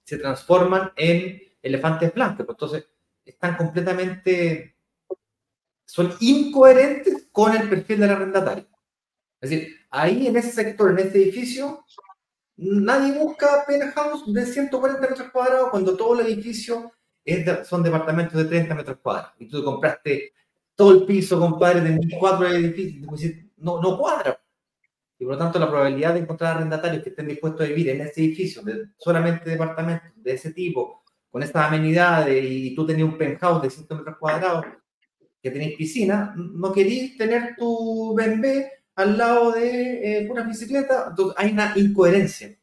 se transforman en elefantes blancos. Pues, entonces, están completamente, son incoherentes con el perfil del arrendatario. Es decir, ahí en ese sector, en ese edificio, nadie busca penthouse de 140 metros cuadrados cuando todo el edificio es son departamentos de 30 metros cuadrados. Y tú compraste todo el piso, compadre, de cuatro edificios. No, no cuadra y por lo tanto la probabilidad de encontrar arrendatarios que estén dispuestos a vivir en ese edificio, de, solamente departamentos de ese tipo, con estas amenidades, y tú tenías un penthouse de 100 metros cuadrados, que tenéis piscina, no queréis tener tu BMB al lado de eh, una bicicleta, entonces hay una incoherencia.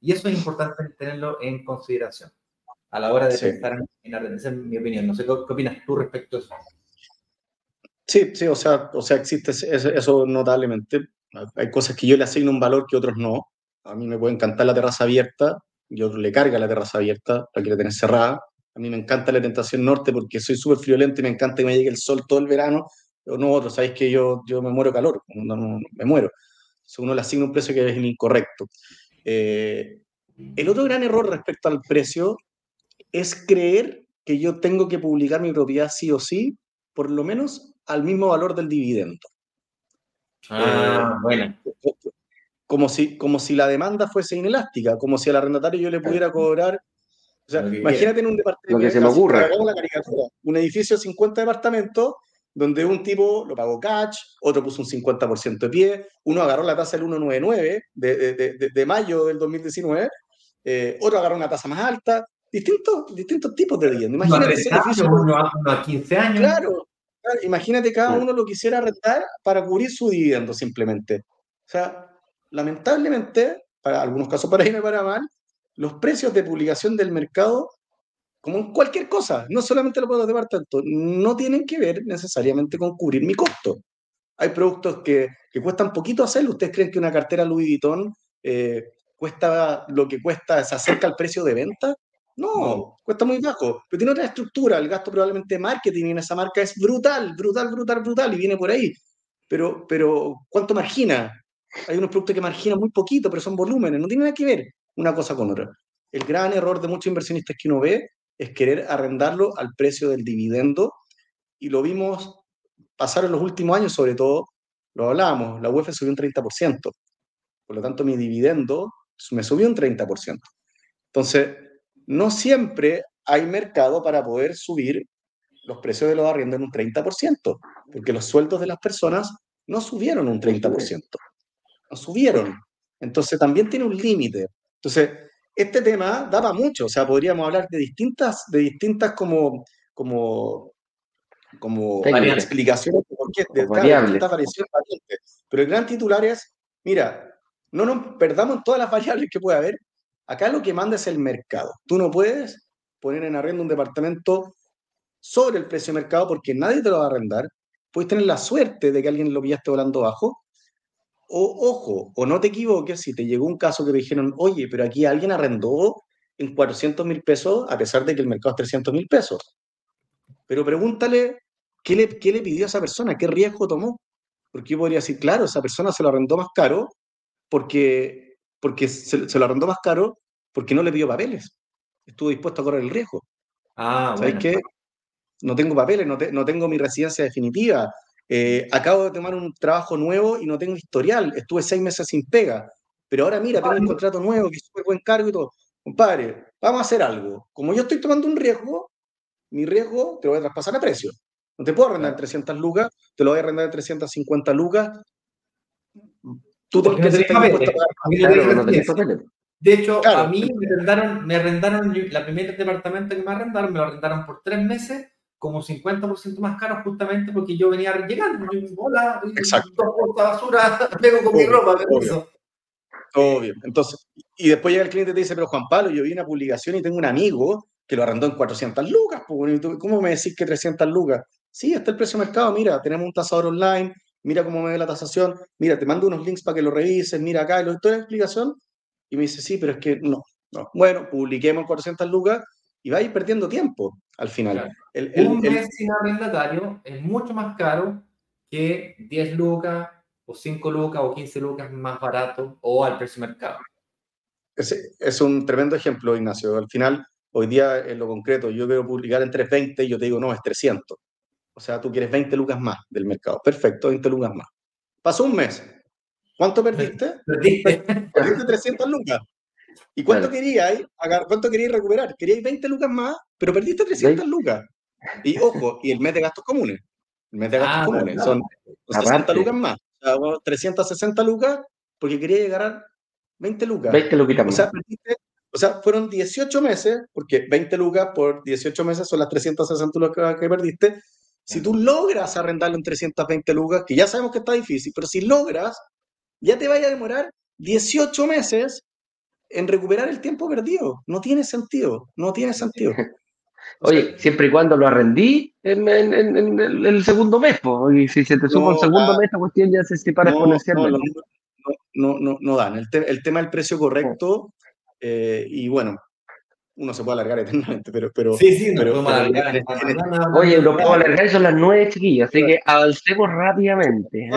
Y eso es importante tenerlo en consideración a la hora de pensar en, arrendar, mi opinión. No sé qué, opinas tú respecto a eso.
Sí, sí, o sea, o sea existe eso notablemente. Hay cosas que yo le asigno un valor que otros no. A mí me puede encantar la terraza abierta, yo le carga la terraza abierta, la quiero tener cerrada. A mí me encanta la tentación norte porque soy súper friolento y me encanta que me llegue el sol todo el verano. No otros, sabéis que yo, yo me muero calor, me muero. Entonces uno le asigna un precio que es incorrecto. Eh, el otro gran error respecto al precio es creer que yo tengo que publicar mi propiedad sí o sí, por lo menos al mismo valor del dividendo.
Ah, eh, bueno.
Como si, como si la demanda fuese inelástica, como si al arrendatario yo le pudiera cobrar. O sea, imagínate en un departamento.
que se me ocurra.
un edificio de 50 departamentos donde un tipo lo pagó cash, otro puso un 50% de pie, uno agarró la tasa del 1,99 de, de, de, mayo del 2019, eh, otro agarró una tasa más alta, distintos, distintos tipos de vivienda.
Imagínate ese edificio. Uno a 15 años.
Claro, Imagínate cada uno lo quisiera rentar para cubrir su dividendo simplemente. O sea, lamentablemente, para algunos casos para me para mal, los precios de publicación del mercado como en cualquier cosa, no solamente los productos de departamento, no tienen que ver necesariamente con cubrir mi costo. Hay productos que, que cuestan poquito hacerlo. ¿Ustedes creen que una cartera Louis Vuitton eh, cuesta lo que cuesta, se acerca al precio de venta? No, cuesta muy bajo, pero tiene otra estructura. El gasto probablemente de marketing en esa marca es brutal, brutal, brutal, brutal y viene por ahí. Pero, pero ¿cuánto margina? Hay unos productos que marginan muy poquito, pero son volúmenes, no tiene nada que ver una cosa con otra. El gran error de muchos inversionistas que uno ve es querer arrendarlo al precio del dividendo y lo vimos pasar en los últimos años, sobre todo, lo hablábamos, la UEF subió un 30%, por lo tanto mi dividendo me subió un 30%. Entonces, no siempre hay mercado para poder subir los precios de los arriendos en un 30%, porque los sueldos de las personas no subieron un 30%, no subieron. Entonces también tiene un límite. Entonces, este tema daba mucho, o sea, podríamos hablar de distintas, de distintas como, como, como explicaciones de por qué, de variaciones Pero el gran titular es, mira, no nos perdamos todas las variables que puede haber. Acá lo que manda es el mercado. Tú no puedes poner en arrendo un departamento sobre el precio de mercado porque nadie te lo va a arrendar. Puedes tener la suerte de que alguien lo pillaste volando bajo o, ojo, o no te equivoques si te llegó un caso que te dijeron, oye, pero aquí alguien arrendó en 400 mil pesos a pesar de que el mercado es 300 mil pesos. Pero pregúntale ¿qué le, qué le pidió a esa persona, qué riesgo tomó. Porque yo podría decir, claro, esa persona se lo arrendó más caro porque, porque se, se lo arrendó más caro porque no le pidió papeles. Estuvo dispuesto a correr el riesgo. Ah, ¿Sabes qué? No tengo papeles, no, no tengo mi residencia definitiva, eh, acabo de tomar un trabajo nuevo y no tengo historial, estuve seis meses sin pega, pero ahora mira, tengo un contrato nuevo que es súper buen cargo y todo. Compadre, vamos a hacer algo. Como yo estoy tomando un riesgo, mi riesgo te lo voy a traspasar a precio. No te puedo arrendar en 300 lucas, te lo voy a arrendar en 350 lucas.
Tú tienes que estar De hecho, a mí me arrendaron, me arrendaron, la primera departamento que me arrendaron, me lo arrendaron por tres meses como 50% más caro justamente porque yo venía llegando. Hola,
Exacto.
basura, (laughs) pego con mi ropa.
Obvio. Obvio. Entonces, y después llega el cliente y te dice, pero Juan Pablo, yo vi una publicación y tengo un amigo que lo arrendó en 400 lucas. ¿Cómo me decís que 300 lucas? Sí, está el precio de mercado. Mira, tenemos un tasador online. Mira cómo me ve la tasación. Mira, te mando unos links para que lo revises. Mira acá, y lo doy la explicación. Y me dice, sí, pero es que no. no. Bueno, publiquemos 400 lucas y va a ir perdiendo tiempo al final.
un mes sin arrendatario es mucho más caro que 10 lucas o 5 lucas o 15 lucas más barato o al precio mercado.
Es, es un tremendo ejemplo, Ignacio. Al final, hoy día en lo concreto, yo quiero publicar en 320 y yo te digo, no, es 300. O sea, tú quieres 20 lucas más del mercado. Perfecto, 20 lucas más. Pasó un mes. ¿Cuánto perdiste? Perdiste. Perdiste 300 lucas. ¿Y cuánto queríais? ¿Cuánto queríais recuperar? Queríais 20 lucas más, pero perdiste 300 lucas. Y ojo, y el mes de gastos comunes. El mes de gastos ah, comunes. Son 60 lucas más. O sea, 360 lucas porque quería llegar a 20 lucas.
20 lucas más.
O sea, fueron 18 meses, porque 20 lucas por 18 meses son las 360 lucas que perdiste. Si tú logras arrendarlo en 320 lucas, que ya sabemos que está difícil, pero si logras, ya te vaya a demorar 18 meses en recuperar el tiempo perdido. No tiene sentido, no tiene sentido. (laughs)
Oye, siempre y cuando lo arrendí en, el segundo mes, y si se te suma el segundo mes, la cuestión ya se separa no, exponencialmente.
No, no, no, dan. El, tema del precio correcto, eh, y bueno, uno se puede alargar (laughs) eternamente, pero... pero
sí, sí,
pero,
alargar.
Oye, lo puedo alargar, son las nueve chiquillas, así que avancemos rápidamente.
¿eh?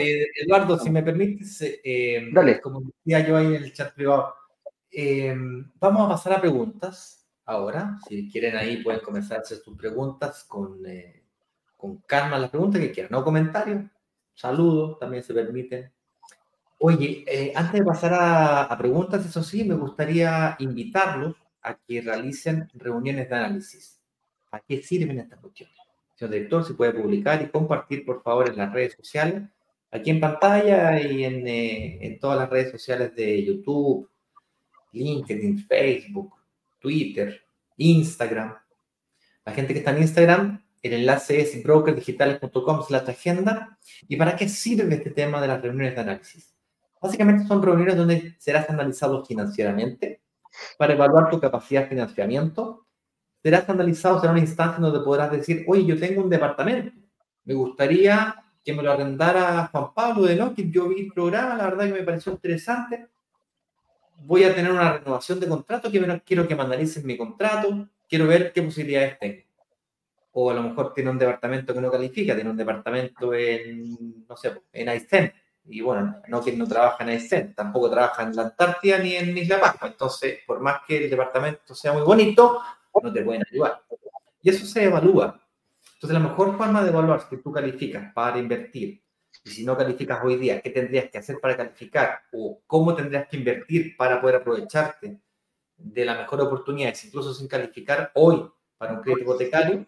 Eh, Eduardo, si me permites, eh, Dale. como decía yo ahí en el chat privado, vamos a pasar a preguntas ahora. Si quieren ahí pueden comenzar a hacer sus preguntas con, con calma, las preguntas que quieran, no comentarios, saludos, también se permiten. Oye, eh, antes de pasar a, preguntas, eso sí, me gustaría invitarlos a que realicen reuniones de análisis. ¿A qué sirven estas cuestiones? Señor director, si puede publicar y compartir, por favor, en las redes sociales, aquí en pantalla y en, eh, en todas las redes sociales de YouTube, LinkedIn, Facebook, Twitter, Instagram. La gente que está en Instagram, el enlace es brokerdigitales.com slash agenda. ¿Y para qué sirve este tema de las reuniones de análisis? Básicamente son reuniones donde serás analizado financieramente para evaluar tu capacidad de financiamiento serás analizado, será una instancia donde podrás decir, oye, yo tengo un departamento, me gustaría que me lo arrendara Juan Pablo de que yo vi el programa, la verdad que me pareció interesante, voy a tener una renovación de contrato, quiero que me analicen mi contrato, quiero ver qué posibilidades tengo. O a lo mejor tiene un departamento que no califica, tiene un departamento en, no sé, en Aysén. Y bueno, no que no trabaja en Aysén, tampoco trabaja en la Antártida ni en Isla Pascua. Entonces, por más que el departamento sea muy bonito, no te pueden ayudar. Y eso se evalúa. Entonces, la mejor forma de evaluar si tú calificas para invertir y si no calificas hoy día, ¿qué tendrías que hacer para calificar? ¿O cómo tendrías que invertir para poder aprovecharte de la mejor oportunidad, incluso sin calificar hoy para un crédito hipotecario?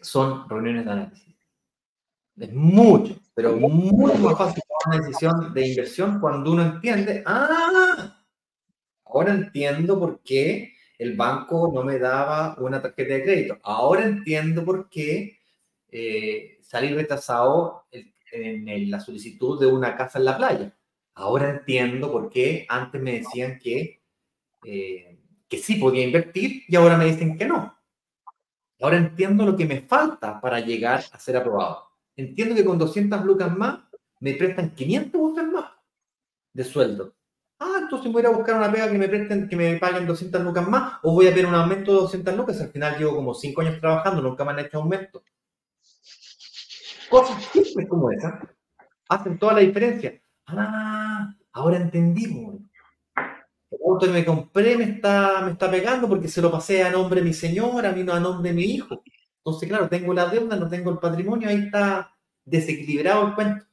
Son reuniones de análisis. Es mucho, pero mucho más fácil tomar una decisión de inversión cuando uno entiende, ah, ahora entiendo por qué el banco no me daba una tarjeta de crédito. Ahora entiendo por qué eh, salir retrasado en, la solicitud de una casa en la playa. Ahora entiendo por qué antes me decían que, eh, que sí podía invertir y ahora me dicen que no. Ahora entiendo lo que me falta para llegar a ser aprobado. Entiendo que con 200 lucas más me prestan 500 lucas más de sueldo. Ah, entonces voy a buscar una pega que me presten, que me paguen 200 lucas más, o voy a pedir un aumento de 200 lucas. Al final llevo como 5 años trabajando, nunca me han hecho aumento. Cosas simples como esa hacen toda la diferencia. Ah, ahora entendimos. El auto que me compré me está, me está pegando porque se lo pasé a nombre de mi señora, a mí no a nombre de mi hijo. Entonces, claro, tengo la deuda, no tengo el patrimonio, ahí está desequilibrado el cuento.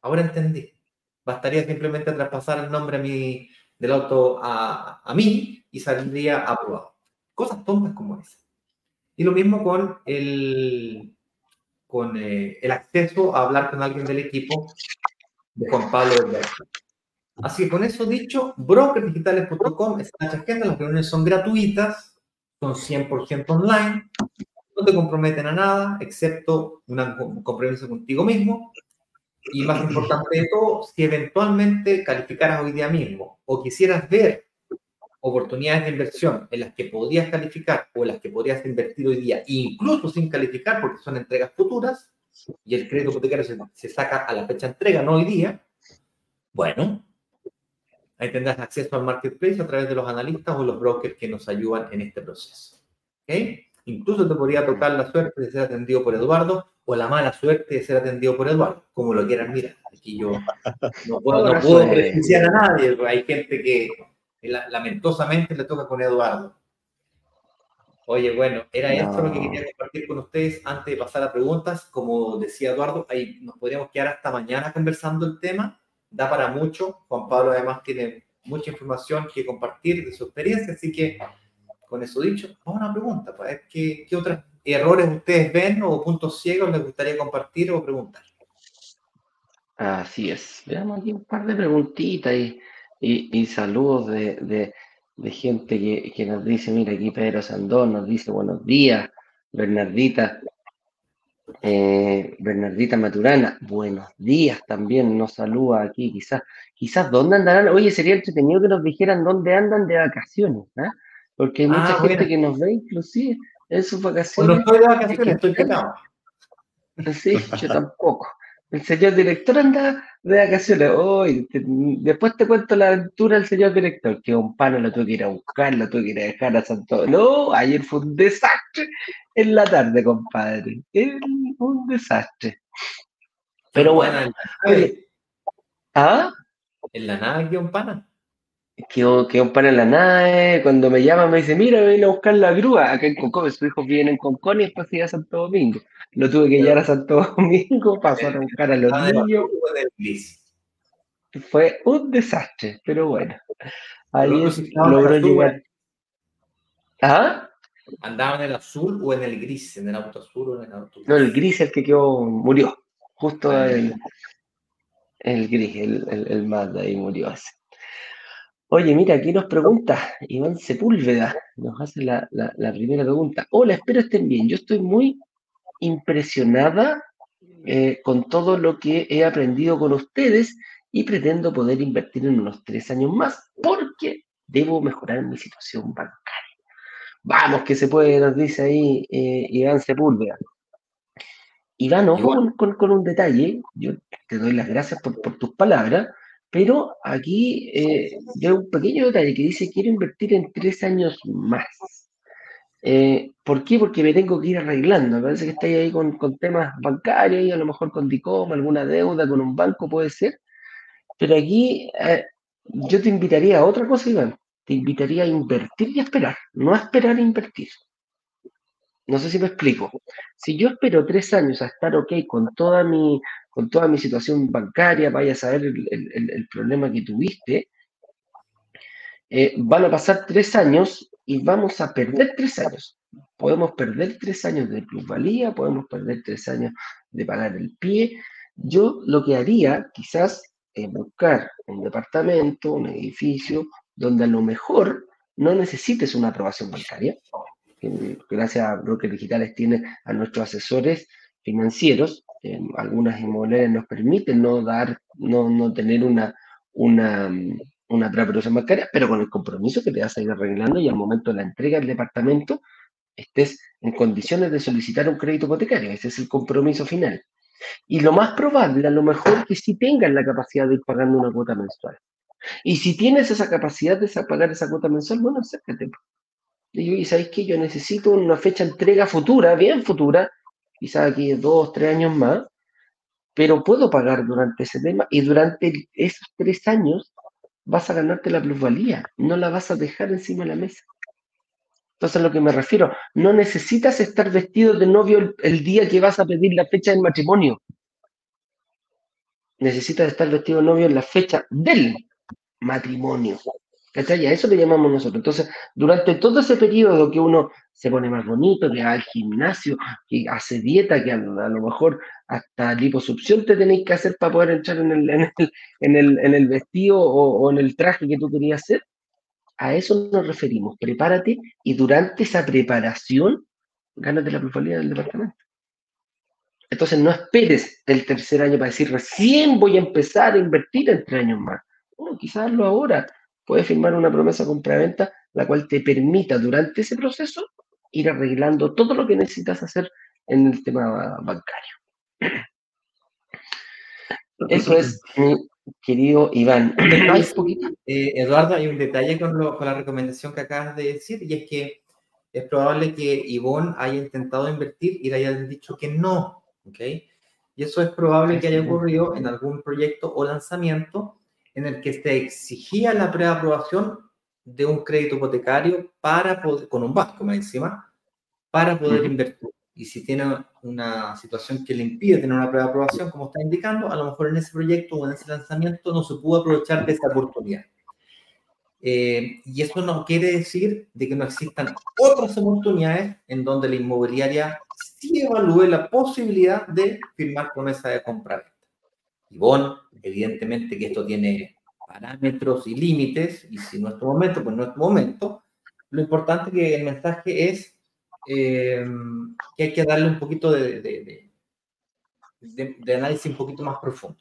Ahora entendí. Bastaría simplemente traspasar el nombre a mi, del auto a, a mí y saldría aprobado. Cosas tontas como esa. Y lo mismo con el, con eh, el acceso a hablar con alguien del equipo de Juan Pablo Así que con eso dicho, brokersdigitales.com agenda, las reuniones son gratuitas, son 100% online, no te comprometen a nada, excepto un compromiso contigo mismo. Y más importante de todo, si eventualmente calificaras hoy día mismo o quisieras ver oportunidades de inversión en las que podrías calificar o en las que podrías invertir hoy día, incluso sin calificar porque son entregas futuras, y el crédito hipotecario se, saca a la fecha de entrega, no hoy día, bueno, ahí tendrás acceso al marketplace a través de los analistas o los brokers que nos ayudan en este proceso. ¿Okay? Incluso te podría tocar la suerte de ser atendido por Eduardo o la mala suerte de ser atendido por Eduardo, como lo quieran mirar. Aquí yo no puedo, no puedo a nadie, hay gente que lamentosamente le toca con Eduardo. Oye, bueno, era esto lo que quería compartir con ustedes antes de pasar a preguntas. Como decía Eduardo, ahí nos podríamos quedar hasta mañana conversando el tema. Da para mucho. Juan Pablo además tiene mucha información que compartir de su experiencia, así que con eso dicho, vamos a una pregunta. Pues, ¿qué, ¿Qué otros errores ustedes ven o puntos ciegos les gustaría compartir o preguntar?
Así es. Veamos aquí un par de preguntitas y y, saludos de, gente que, nos dice, mira, aquí Pedro Sandón nos dice buenos días, Bernardita, eh, Bernardita Maturana, buenos días también, nos saluda aquí, quizás, quizás dónde andarán, oye, sería entretenido que nos dijeran dónde andan de vacaciones, ¿eh? Porque hay mucha ah, gente que nos ve inclusive en sus vacaciones.
Cuando estoy de vacaciones, estoy pegado.
Sí, yo tampoco. El señor director anda de vacaciones. Hoy, después te cuento la aventura del señor director, que un pano lo tuve que ir a buscar, lo tuve que ir a dejar a Santo. No, ayer fue un desastre en la tarde, compadre. un desastre. Pero bueno.
¿Ah? ¿En la nave qué un pana?
Que, un pana en la nave, cuando me llama me dice, mira, ven a buscar la grúa. Acá en Concón, su hijo viene en Concón y después sigue a Santo Domingo. Lo tuve que llevar a Santo (laughs) Domingo, pasó a buscar a los niños. Fue un desastre, pero bueno. Ahí logró llegar.
¿Ah? ¿Andaban en el azul o en el gris? ¿En el auto azul o en el auto
gris? No, el gris es el que quedó, murió. Justo ah, el, el, gris, el, el, el Mazda ahí murió ese. Oye, mira, aquí nos pregunta Iván Sepúlveda, nos hace la, la, la, primera pregunta. Hola, espero estén bien. Yo estoy muy impresionada eh, con todo lo que he aprendido con ustedes y pretendo poder invertir en unos tres años más porque debo mejorar mi situación bancaria. Vamos, que se puede, nos dice ahí eh, Iván Sepúlveda. Iván, ojo con, un detalle, yo te doy las gracias por, tus palabras, pero aquí eh, veo un pequeño detalle que dice quiero invertir en tres años más. Eh, ¿Por qué? Porque me tengo que ir arreglando. Me parece que estáis ahí con, temas bancarios, y a lo mejor con DICOM, alguna deuda con un banco puede ser. Pero aquí eh, yo te invitaría a otra cosa, Iván. Te invitaría a invertir y a esperar, no a esperar a invertir. No sé si me explico. Si yo espero tres años a estar ok con toda mi, con toda mi situación bancaria, vaya a saber el, problema que tuviste, eh, van a pasar tres años y vamos a perder tres años. Podemos perder tres años de plusvalía, podemos perder tres años de pagar el pie. Yo lo que haría quizás es buscar un departamento, un edificio, donde a lo mejor no necesites una aprobación bancaria. Gracias a Brokers Digitales tiene a nuestros asesores financieros. algunas inmobiliarias nos permiten no dar, no, no tener una, una, una preaprobación bancaria, pero con el compromiso que te vas a ir arreglando y al momento de la entrega del departamento estés en condiciones de solicitar un crédito hipotecario. Ese es el compromiso final. Y lo más probable, a lo mejor, que si tengas la capacidad de ir pagando una cuota mensual. Y si tienes esa capacidad de pagar esa cuota mensual, bueno, acércate. Y sabéis que yo necesito una fecha de entrega futura, bien futura, quizás aquí dos, tres años más, pero puedo pagar durante ese tema y durante esos tres años vas a ganarte la plusvalía, no la vas a dejar encima de la mesa. Entonces, a lo que me refiero, no necesitas estar vestido de novio el, día que vas a pedir la fecha del matrimonio. Necesitas estar vestido de novio en la fecha del matrimonio. ¿Cachai? A eso le llamamos nosotros. Entonces, durante todo ese periodo que uno se pone más bonito, que va al gimnasio, que hace dieta, que a, lo mejor hasta liposucción te tenéis que hacer para poder entrar en el, en el, en el, vestido o, en el traje que tú querías hacer, a eso nos referimos. Prepárate y durante esa preparación, gánate la plusvalía del departamento. Entonces, no esperes el tercer año para decir, recién voy a empezar a invertir en tres años más. Bueno, quizás lo ahora puedes firmar una promesa compra-venta, la cual te permita durante ese proceso ir arreglando todo lo que necesitas hacer en el tema bancario. Eso es mi querido Iván.
Eh, Eduardo, hay un detalle con, la recomendación que acabas de decir, y es que es probable que Ivonne haya intentado invertir y le hayan dicho que no, ¿ok? Y eso es probable que haya ocurrido en algún proyecto o lanzamiento en el que se exigía la preaprobación de un crédito hipotecario para poder, con un banco más encima, para poder invertir. Y si tiene una situación que le impide tener una preaprobación, como está indicando, a lo mejor en ese proyecto o en ese lanzamiento no se pudo aprovechar de esa oportunidad. Eh, y eso no quiere decir de que no existan otras oportunidades en donde la inmobiliaria sí evalúe la posibilidad de firmar promesa de compra bon, evidentemente que esto tiene parámetros y límites, y si no es tu momento, pues no es tu momento. Lo importante que el mensaje es eh, que hay que darle un poquito de, de, de, análisis un poquito más profundo,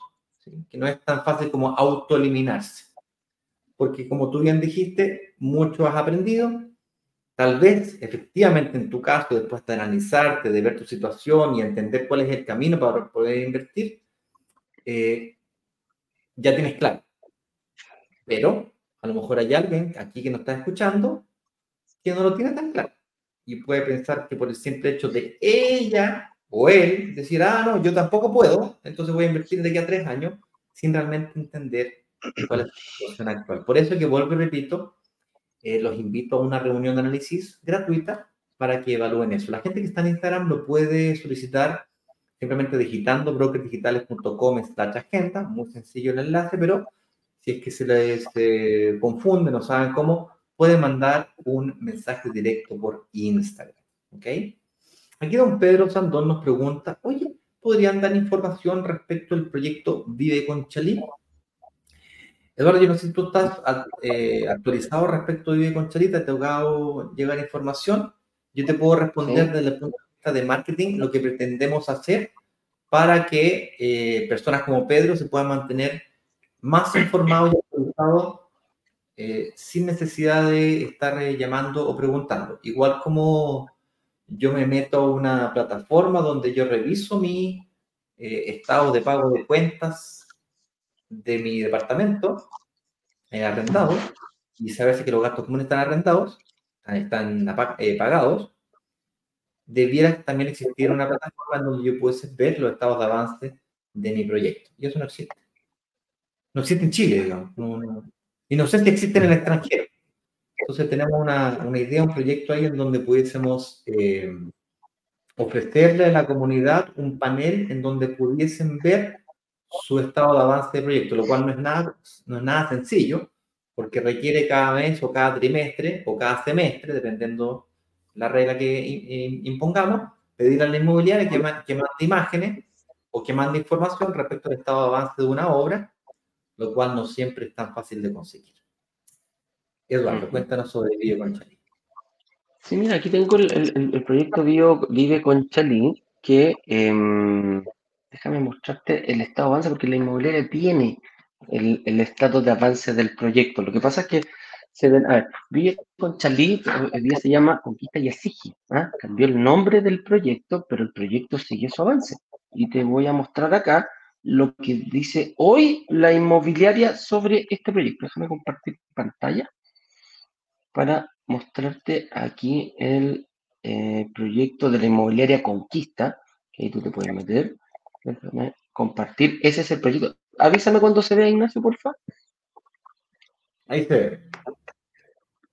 que no es tan fácil como autoeliminarse. Porque como tú bien dijiste, mucho has aprendido, Tal vez, efectivamente, en tu caso, después de analizarte, de ver tu situación y entender cuál es el camino para poder invertir, eh, ya tienes claro. Pero a lo mejor hay alguien aquí que nos está escuchando que no lo tiene tan claro y puede pensar que por el simple hecho de ella o él decir, ah, no, yo tampoco puedo, entonces voy a invertir de aquí a tres años sin realmente entender cuál es la situación actual. Por eso que vuelvo y repito, eh, los invito a una reunión de análisis gratuita para que evalúen eso. La gente que está en Instagram lo puede solicitar simplemente digitando brokersdigitales.com slash agenda, muy sencillo el enlace, pero si es que se les eh, confunde, no saben cómo, pueden mandar un mensaje directo por Instagram, ¿ok? Aquí don Pedro Sandón nos pregunta, oye, ¿podrían dar información respecto al proyecto Vive con Chalí? Eduardo, yo no sé si tú estás eh, actualizado respecto a Vive con Chalí, te ha tocado llegar información. Yo te puedo responder desde el punto de de marketing lo que pretendemos hacer para que eh, personas como Pedro se puedan mantener más informados y actualizados eh, sin necesidad de estar eh, llamando o preguntando. Igual como yo me meto a una plataforma donde yo reviso mi estado de pago de cuentas de mi departamento arrendado y saber que los gastos comunes están arrendados, están pagados, debiera también existir una plataforma donde yo pudiese ver los estados de avance de mi proyecto. Y eso no existe. No existe en Chile, digamos. y no sé si existe en el extranjero. Entonces tenemos una, una idea, un proyecto ahí en donde pudiésemos eh, ofrecerle a la comunidad un panel en donde pudiesen ver su estado de avance de proyecto, lo cual no es nada, no es nada sencillo, porque requiere cada mes o cada trimestre o cada semestre, dependiendo la regla que impongamos, pedirle a la inmobiliaria que, que mande imágenes o que mande información respecto al estado de avance de una obra, lo cual no siempre es tan fácil de conseguir. Eduardo, cuéntanos sobre Vive con Chalí.
Sí, mira, aquí tengo el, proyecto Vive con Chalí, que em, déjame mostrarte el estado de avance, porque la inmobiliaria tiene el, el estado de avance del proyecto. Lo que pasa es que se ven, a ver, Vive con Chalí, el día se llama Conquista y Asigi, ¿ah? cambió el nombre del proyecto, pero el proyecto sigue su avance y te voy a mostrar acá lo que dice hoy la inmobiliaria sobre este proyecto. Déjame compartir pantalla para mostrarte aquí el eh, proyecto de la inmobiliaria Conquista, que ahí tú te puedes meter. Déjame compartir. Ese es el proyecto. Avísame cuando se vea, Ignacio, por favor.
Ahí se ve.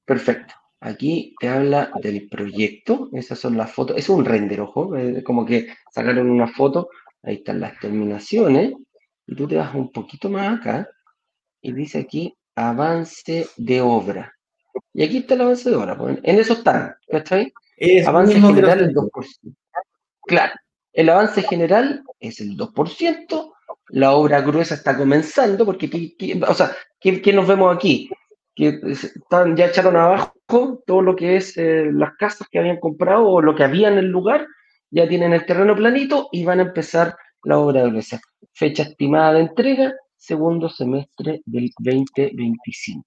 Perfecto. Aquí te habla del proyecto, esas son las fotos, es un render, ojo, como que sacaron una foto, ahí están las terminaciones, y tú te vas un poquito más acá, y dice aquí avance de obra. Y aquí está el avance de obra, pues, en eso está, ¿cachai? Es avance general el 2%. Claro, el avance general es el 2%, la obra gruesa está comenzando, porque, o sea, ¿qué, nos vemos aquí? Que están, ya echaron abajo todo lo que es eh, las casas que habían comprado o lo que había en el lugar, ya tienen el terreno planito y van a empezar la obra de iglesia. Fecha estimada de entrega, segundo semestre del 2025.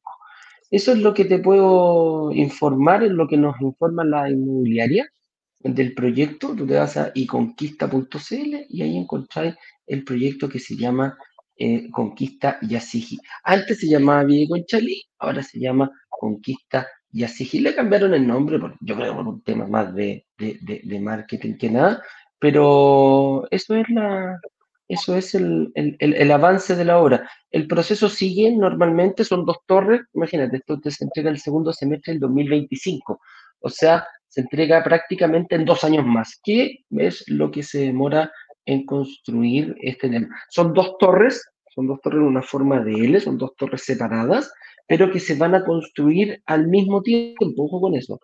Eso es lo que te puedo informar, es lo que nos informa la inmobiliaria del proyecto. Tú te vas a iconquista.cl y ahí encontráis el proyecto que se llama eh, Conquista Yasigi. Antes se llamaba Ville Conchalí, ahora se llama Conquista Yasigi. Le cambiaron el nombre, yo creo por un tema más de, de, marketing que nada, pero eso es la, eso es el, el, el, avance de la obra. El proceso sigue normalmente, son dos torres, imagínate, esto se entrega el segundo semestre del 2025, o sea, se entrega prácticamente en dos años más, que es lo que se demora en construir este tema. Son dos torres, son dos torres en una forma de L, son dos torres separadas, pero que se van a construir al mismo tiempo, ojo con eso.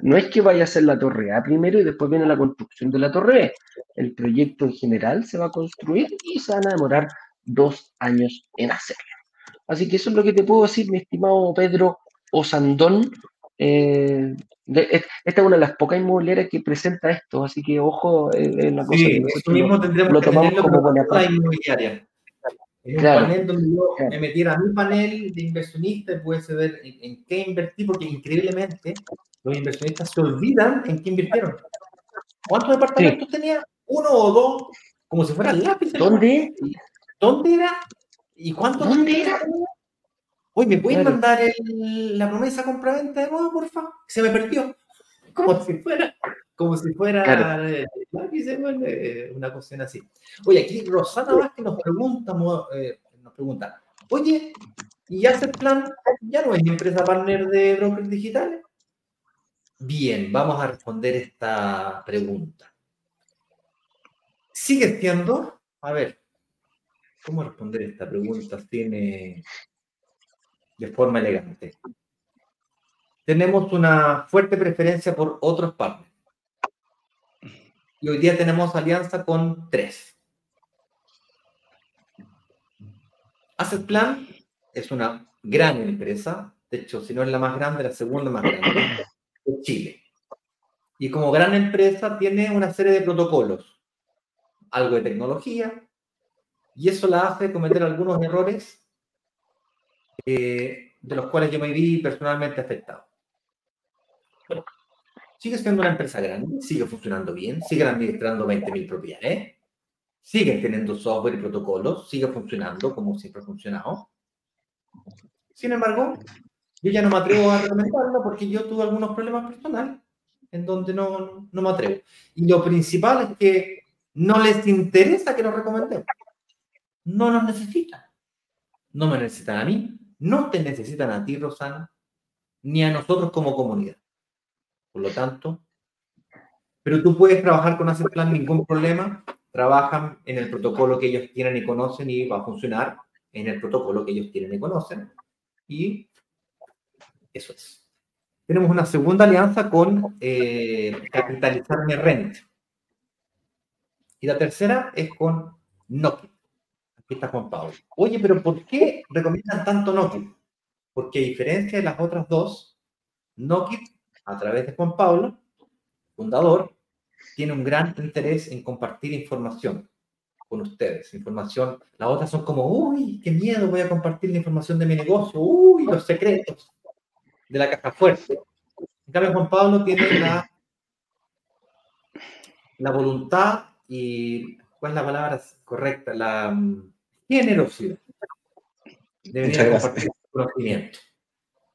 No es que vaya a ser la torre A primero y después viene la construcción de la torre B. El proyecto en general se va a construir y se van a demorar dos años en hacerlo. Así que eso es lo que te puedo decir, mi estimado Pedro Osandón, eh, esta es una de las pocas inmobiliarias que presenta esto, así que ojo en eh, la cosa.
Sí, eso mismo tendremos lo que tomamos como buena inmobiliaria. En un panel donde yo me metiera a mi panel de inversionistas, puede saber en, qué invertir, porque increíblemente los inversionistas se olvidan en qué invirtieron. ¿Cuántos departamentos tenía? ¿Uno o dos? Como si fueran lápices.
¿Dónde?
¿Dónde era? ¿Y cuánto?
¿Dónde era?
Oye, ¿me pueden mandar la promesa compra-venta de nuevo, por favor? Se me perdió. Como si fuera, como si fuera eh, eh, una cuestión así. Oye, aquí Rosana Vázquez nos pregunta, eh, nos pregunta, oye, ¿y hace plan ya no es empresa partner de brokers digitales? Bien, vamos a responder esta pregunta. ¿Sigue siendo? A ver, ¿cómo responder esta pregunta? Tiene de forma elegante. Tenemos una fuerte preferencia por otros partners. Y hoy día tenemos alianza con tres. Asset Plan es una gran empresa, de hecho, si no es la más grande, la segunda más grande de Chile. Y como gran empresa tiene una serie de protocolos, algo de tecnología, y eso la hace cometer algunos errores eh, de los cuales yo me vi personalmente afectado. sigue siendo una empresa grande, sigue funcionando bien, siguen administrando 20.000 propiedades, siguen teniendo software y protocolos, sigue funcionando como siempre ha funcionado. Sin embargo, yo ya no me atrevo a recomendarlo porque yo tuve algunos problemas personales en donde no, no me atrevo. Y lo principal es que no les interesa que lo recomendemos. No nos necesitan. No me necesitan a mí, no te necesitan a ti, Rosana, ni a nosotros como comunidad. Por lo tanto, pero tú puedes trabajar con plan ningún problema. Trabajan en el protocolo que ellos tienen y conocen y va a funcionar en el protocolo que ellos tienen y conocen. Y eso es. Tenemos una segunda alianza con eh, Capitalizarme Rent. Y la tercera es con Nokia. Está Juan Pablo. Oye, pero ¿por qué recomiendan tanto Nokia? Porque a diferencia de las otras dos, Nokia, a través de Juan Pablo, fundador, tiene un gran interés en compartir información con ustedes. Información, las otras son como, uy, qué miedo, voy a compartir la información de mi negocio, uy, los secretos de la caja fuerte. En cambio, Juan Pablo tiene la, la voluntad y, ¿cuál es la palabra correcta? La mm, generosidad de venir a compartir conocimiento.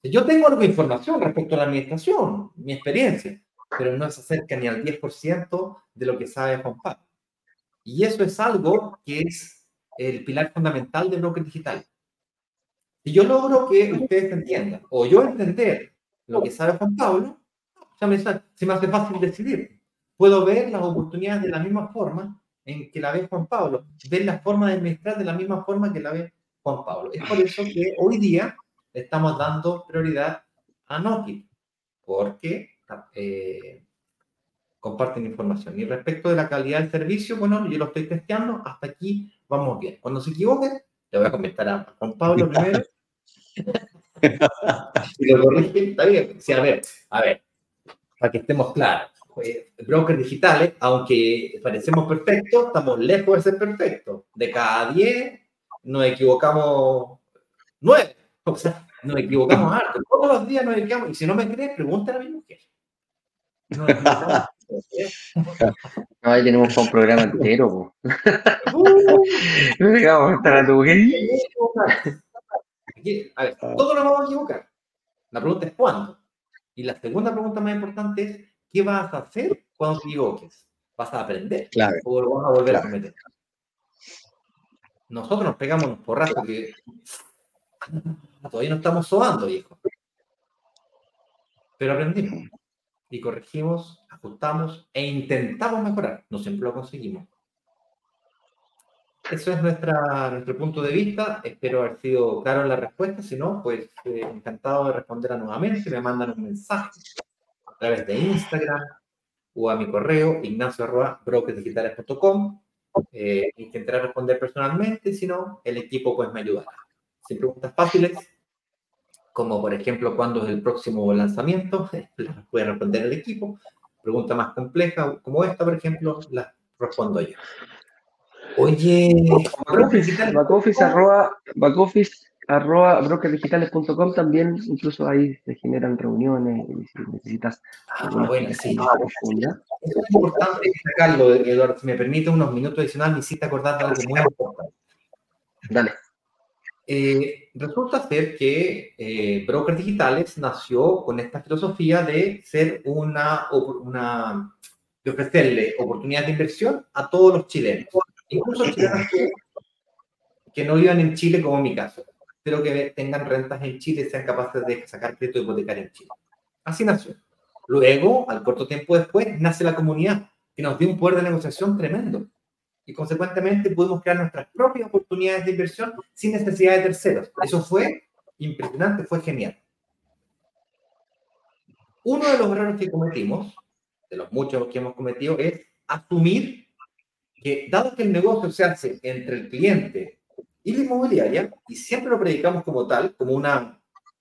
Yo tengo algo de información respecto a la administración, mi experiencia, pero no se acerca ni al 10% de lo que sabe Juan Pablo. Y eso es algo que es el pilar fundamental del broker digital. Si yo logro que ustedes entiendan, o yo entender lo que sabe Juan Pablo, ya me, se me hace fácil decidir. Puedo ver las oportunidades de la misma forma en que la ve Juan Pablo, ver la forma de administrar de la misma forma que la ve Juan Pablo. Es por eso que hoy día estamos dando prioridad a Nokia, porque eh, comparten información. Y respecto de la calidad del servicio, bueno, yo lo estoy testeando, hasta aquí vamos bien. Cuando se equivoque, le voy a comentar a Juan Pablo (laughs) primero si lo corrigen, está bien. Sí, a ver, a ver, para que estemos claros. Eh, brokers digitales, aunque parecemos perfectos, estamos lejos de ser perfectos. De cada 10 nos equivocamos 9. O sea, nos equivocamos (laughs) harto. Todos los días nos equivocamos. Y si no me crees, pregúntale a mi mujer.
No, ahí tenemos un programa entero. Uh, (laughs)
no estar a tu mujer a ver, todos nos vamos a equivocar. La pregunta es cuándo. Y la segunda pregunta más importante es, ¿qué vas a hacer cuando te equivoques? ¿Vas a aprender? ¿O lo vas a volver a cometer? Nosotros nos pegamos un porrazo que todavía no estamos sobando, viejo. Pero aprendimos y corregimos, ajustamos e intentamos mejorar. No siempre lo conseguimos. Eso es nuestra, nuestro punto de vista. Espero haber sido claro en la respuesta. Si no, pues eh, encantado de responder a nuevamente. Me mandan un mensaje a través de Instagram o a mi correo ignacio.brokersdigitales.com. Eh, intentaré responder personalmente. Si no, el equipo pues me ayudará. Sin preguntas fáciles, como por ejemplo cuándo es el próximo lanzamiento, (laughs) las puede responder el equipo. Pregunta más compleja, como esta, por ejemplo, las respondo yo. Oye,
backoffice, arroba, backoffice arroba brokerdigitales.com también, incluso ahí se generan reuniones si necesitas.
Ah, bueno, sí. Es importante destacarlo, Eduardo. Si me permite unos minutos adicionales, me hiciste acordar de algo muy importante. Dale. Eh, resulta ser que eh, Brokers Digitales nació con esta filosofía de ser una, una de ofrecerle oportunidades de inversión a todos los chilenos incluso chilenos que, no vivan en Chile, como en mi caso, pero que tengan rentas en Chile y sean capaces de sacar crédito hipotecario en Chile. Así nació. Luego, al corto tiempo después, nace la comunidad, que nos dio un poder de negociación tremendo. Y consecuentemente pudimos crear nuestras propias oportunidades de inversión sin necesidad de terceros. Eso fue impresionante, fue genial. Uno de los errores que cometimos, de los muchos que hemos cometido, es asumir que dado que el negocio se hace entre el cliente y la inmobiliaria, y siempre lo predicamos como tal, como una,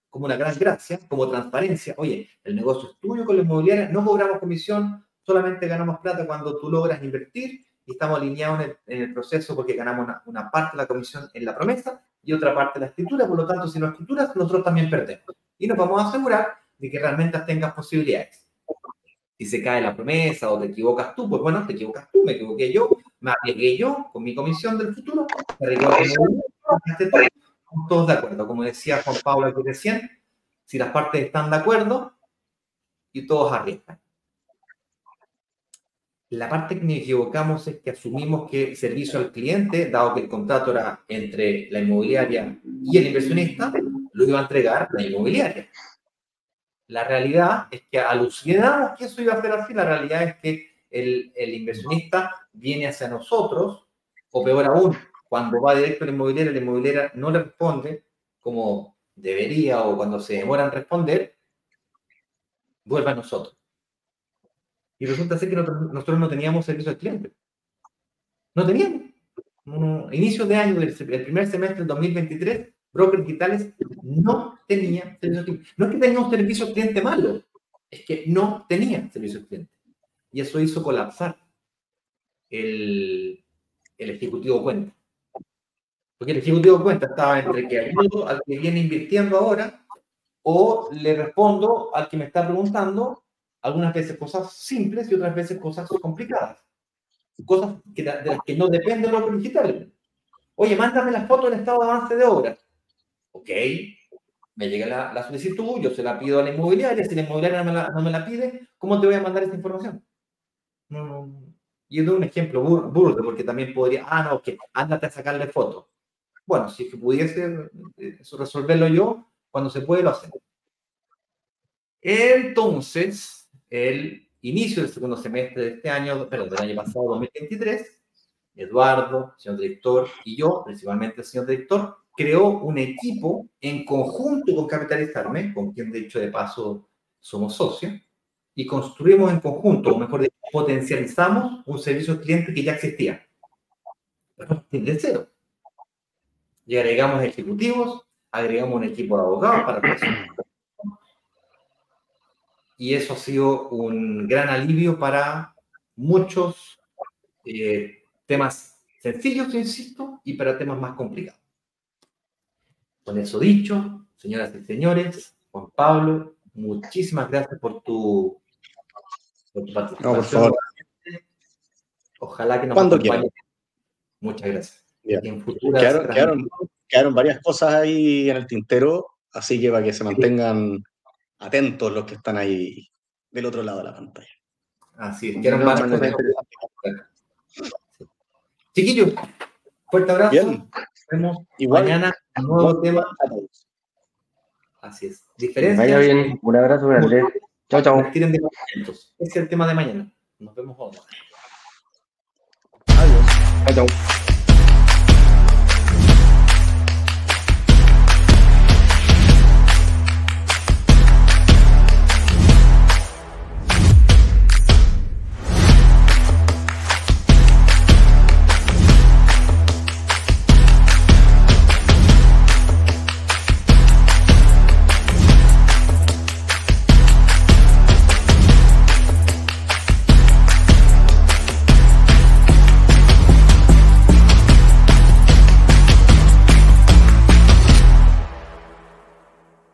como una gran gracia, como transparencia, oye, el negocio es tuyo con la inmobiliaria, no cobramos comisión, solamente ganamos plata cuando tú logras invertir y estamos alineados en el, proceso porque ganamos una, parte de la comisión en la promesa y otra parte la escritura, por lo tanto, si no escrituras, nosotros también perdemos. Y nos vamos a asegurar de que realmente tengas posibilidades. Si se cae la promesa o te equivocas tú, pues bueno, te equivocas tú, me equivoqué yo, me arriesgué yo con mi comisión del futuro, me arriesgué todos de acuerdo. Como decía Juan Pablo aquí recién, si las partes están de acuerdo y todos arriesgan. La parte que nos equivocamos es que asumimos que el servicio al cliente, dado que el contrato era entre la inmobiliaria y el inversionista, lo iba a entregar la inmobiliaria. La realidad es que alucinamos que eso iba a ser así. La realidad es que el, inversionista viene hacia nosotros, o peor aún, cuando va directo a la inmobiliaria, la inmobiliaria no le responde como debería o cuando se demora en responder, vuelve a nosotros. Y resulta ser que nosotros, no teníamos servicio al cliente. No teníamos. inicio de año, el, primer semestre del 2023, brokers digitales no tenían servicio al cliente. No es que tenía un servicio al cliente malo, es que no tenían servicio al cliente. Y eso hizo colapsar el, el ejecutivo cuenta. Porque el ejecutivo cuenta estaba entre que ayudo al que viene invirtiendo ahora o le respondo al que me está preguntando algunas veces cosas simples y otras veces cosas complicadas. Cosas que, de las que no depende lo digital. Oye, mándame la foto del estado de avance de obra. Ok, me llega la, solicitud, yo se la pido a la inmobiliaria, si la inmobiliaria no me la, pide, ¿cómo te voy a mandar esa información? Y doy un ejemplo burdo, porque también podría, ah, no, que ándate a sacarle foto. Bueno, si pudiese eh, resolverlo yo, cuando se puede, lo hacemos. Entonces, el inicio del segundo semestre de este año, perdón, del año pasado, 2023, Eduardo, señor director, y yo, principalmente el señor director, creó un equipo en conjunto con Capitalizarme, con quien de hecho de paso somos socios, y construimos en conjunto, o mejor dicho, potencializamos un servicio al cliente que ya existía. De cero. Y agregamos ejecutivos, agregamos un equipo de abogados para Y eso ha sido un gran alivio para muchos eh, temas sencillos, insisto, y para temas más complicados. Con eso dicho, señoras y señores, Juan Pablo, muchísimas gracias por tu, participación. Ojalá que nos acompañe. Muchas gracias
quedaron, varias cosas ahí en el tintero, así que para que se mantengan atentos los que están ahí del otro lado de la pantalla.
Así es, quedaron varias cosas Chiquillos, fuerte abrazo. Bien. Nos vemos Igual, mañana un nuevo tema. Así es.
Diferencia. Vaya bien, un abrazo grande. Chao, chao.
Ese es el tema de mañana. Nos vemos hoy.
Adiós. Chao, chao.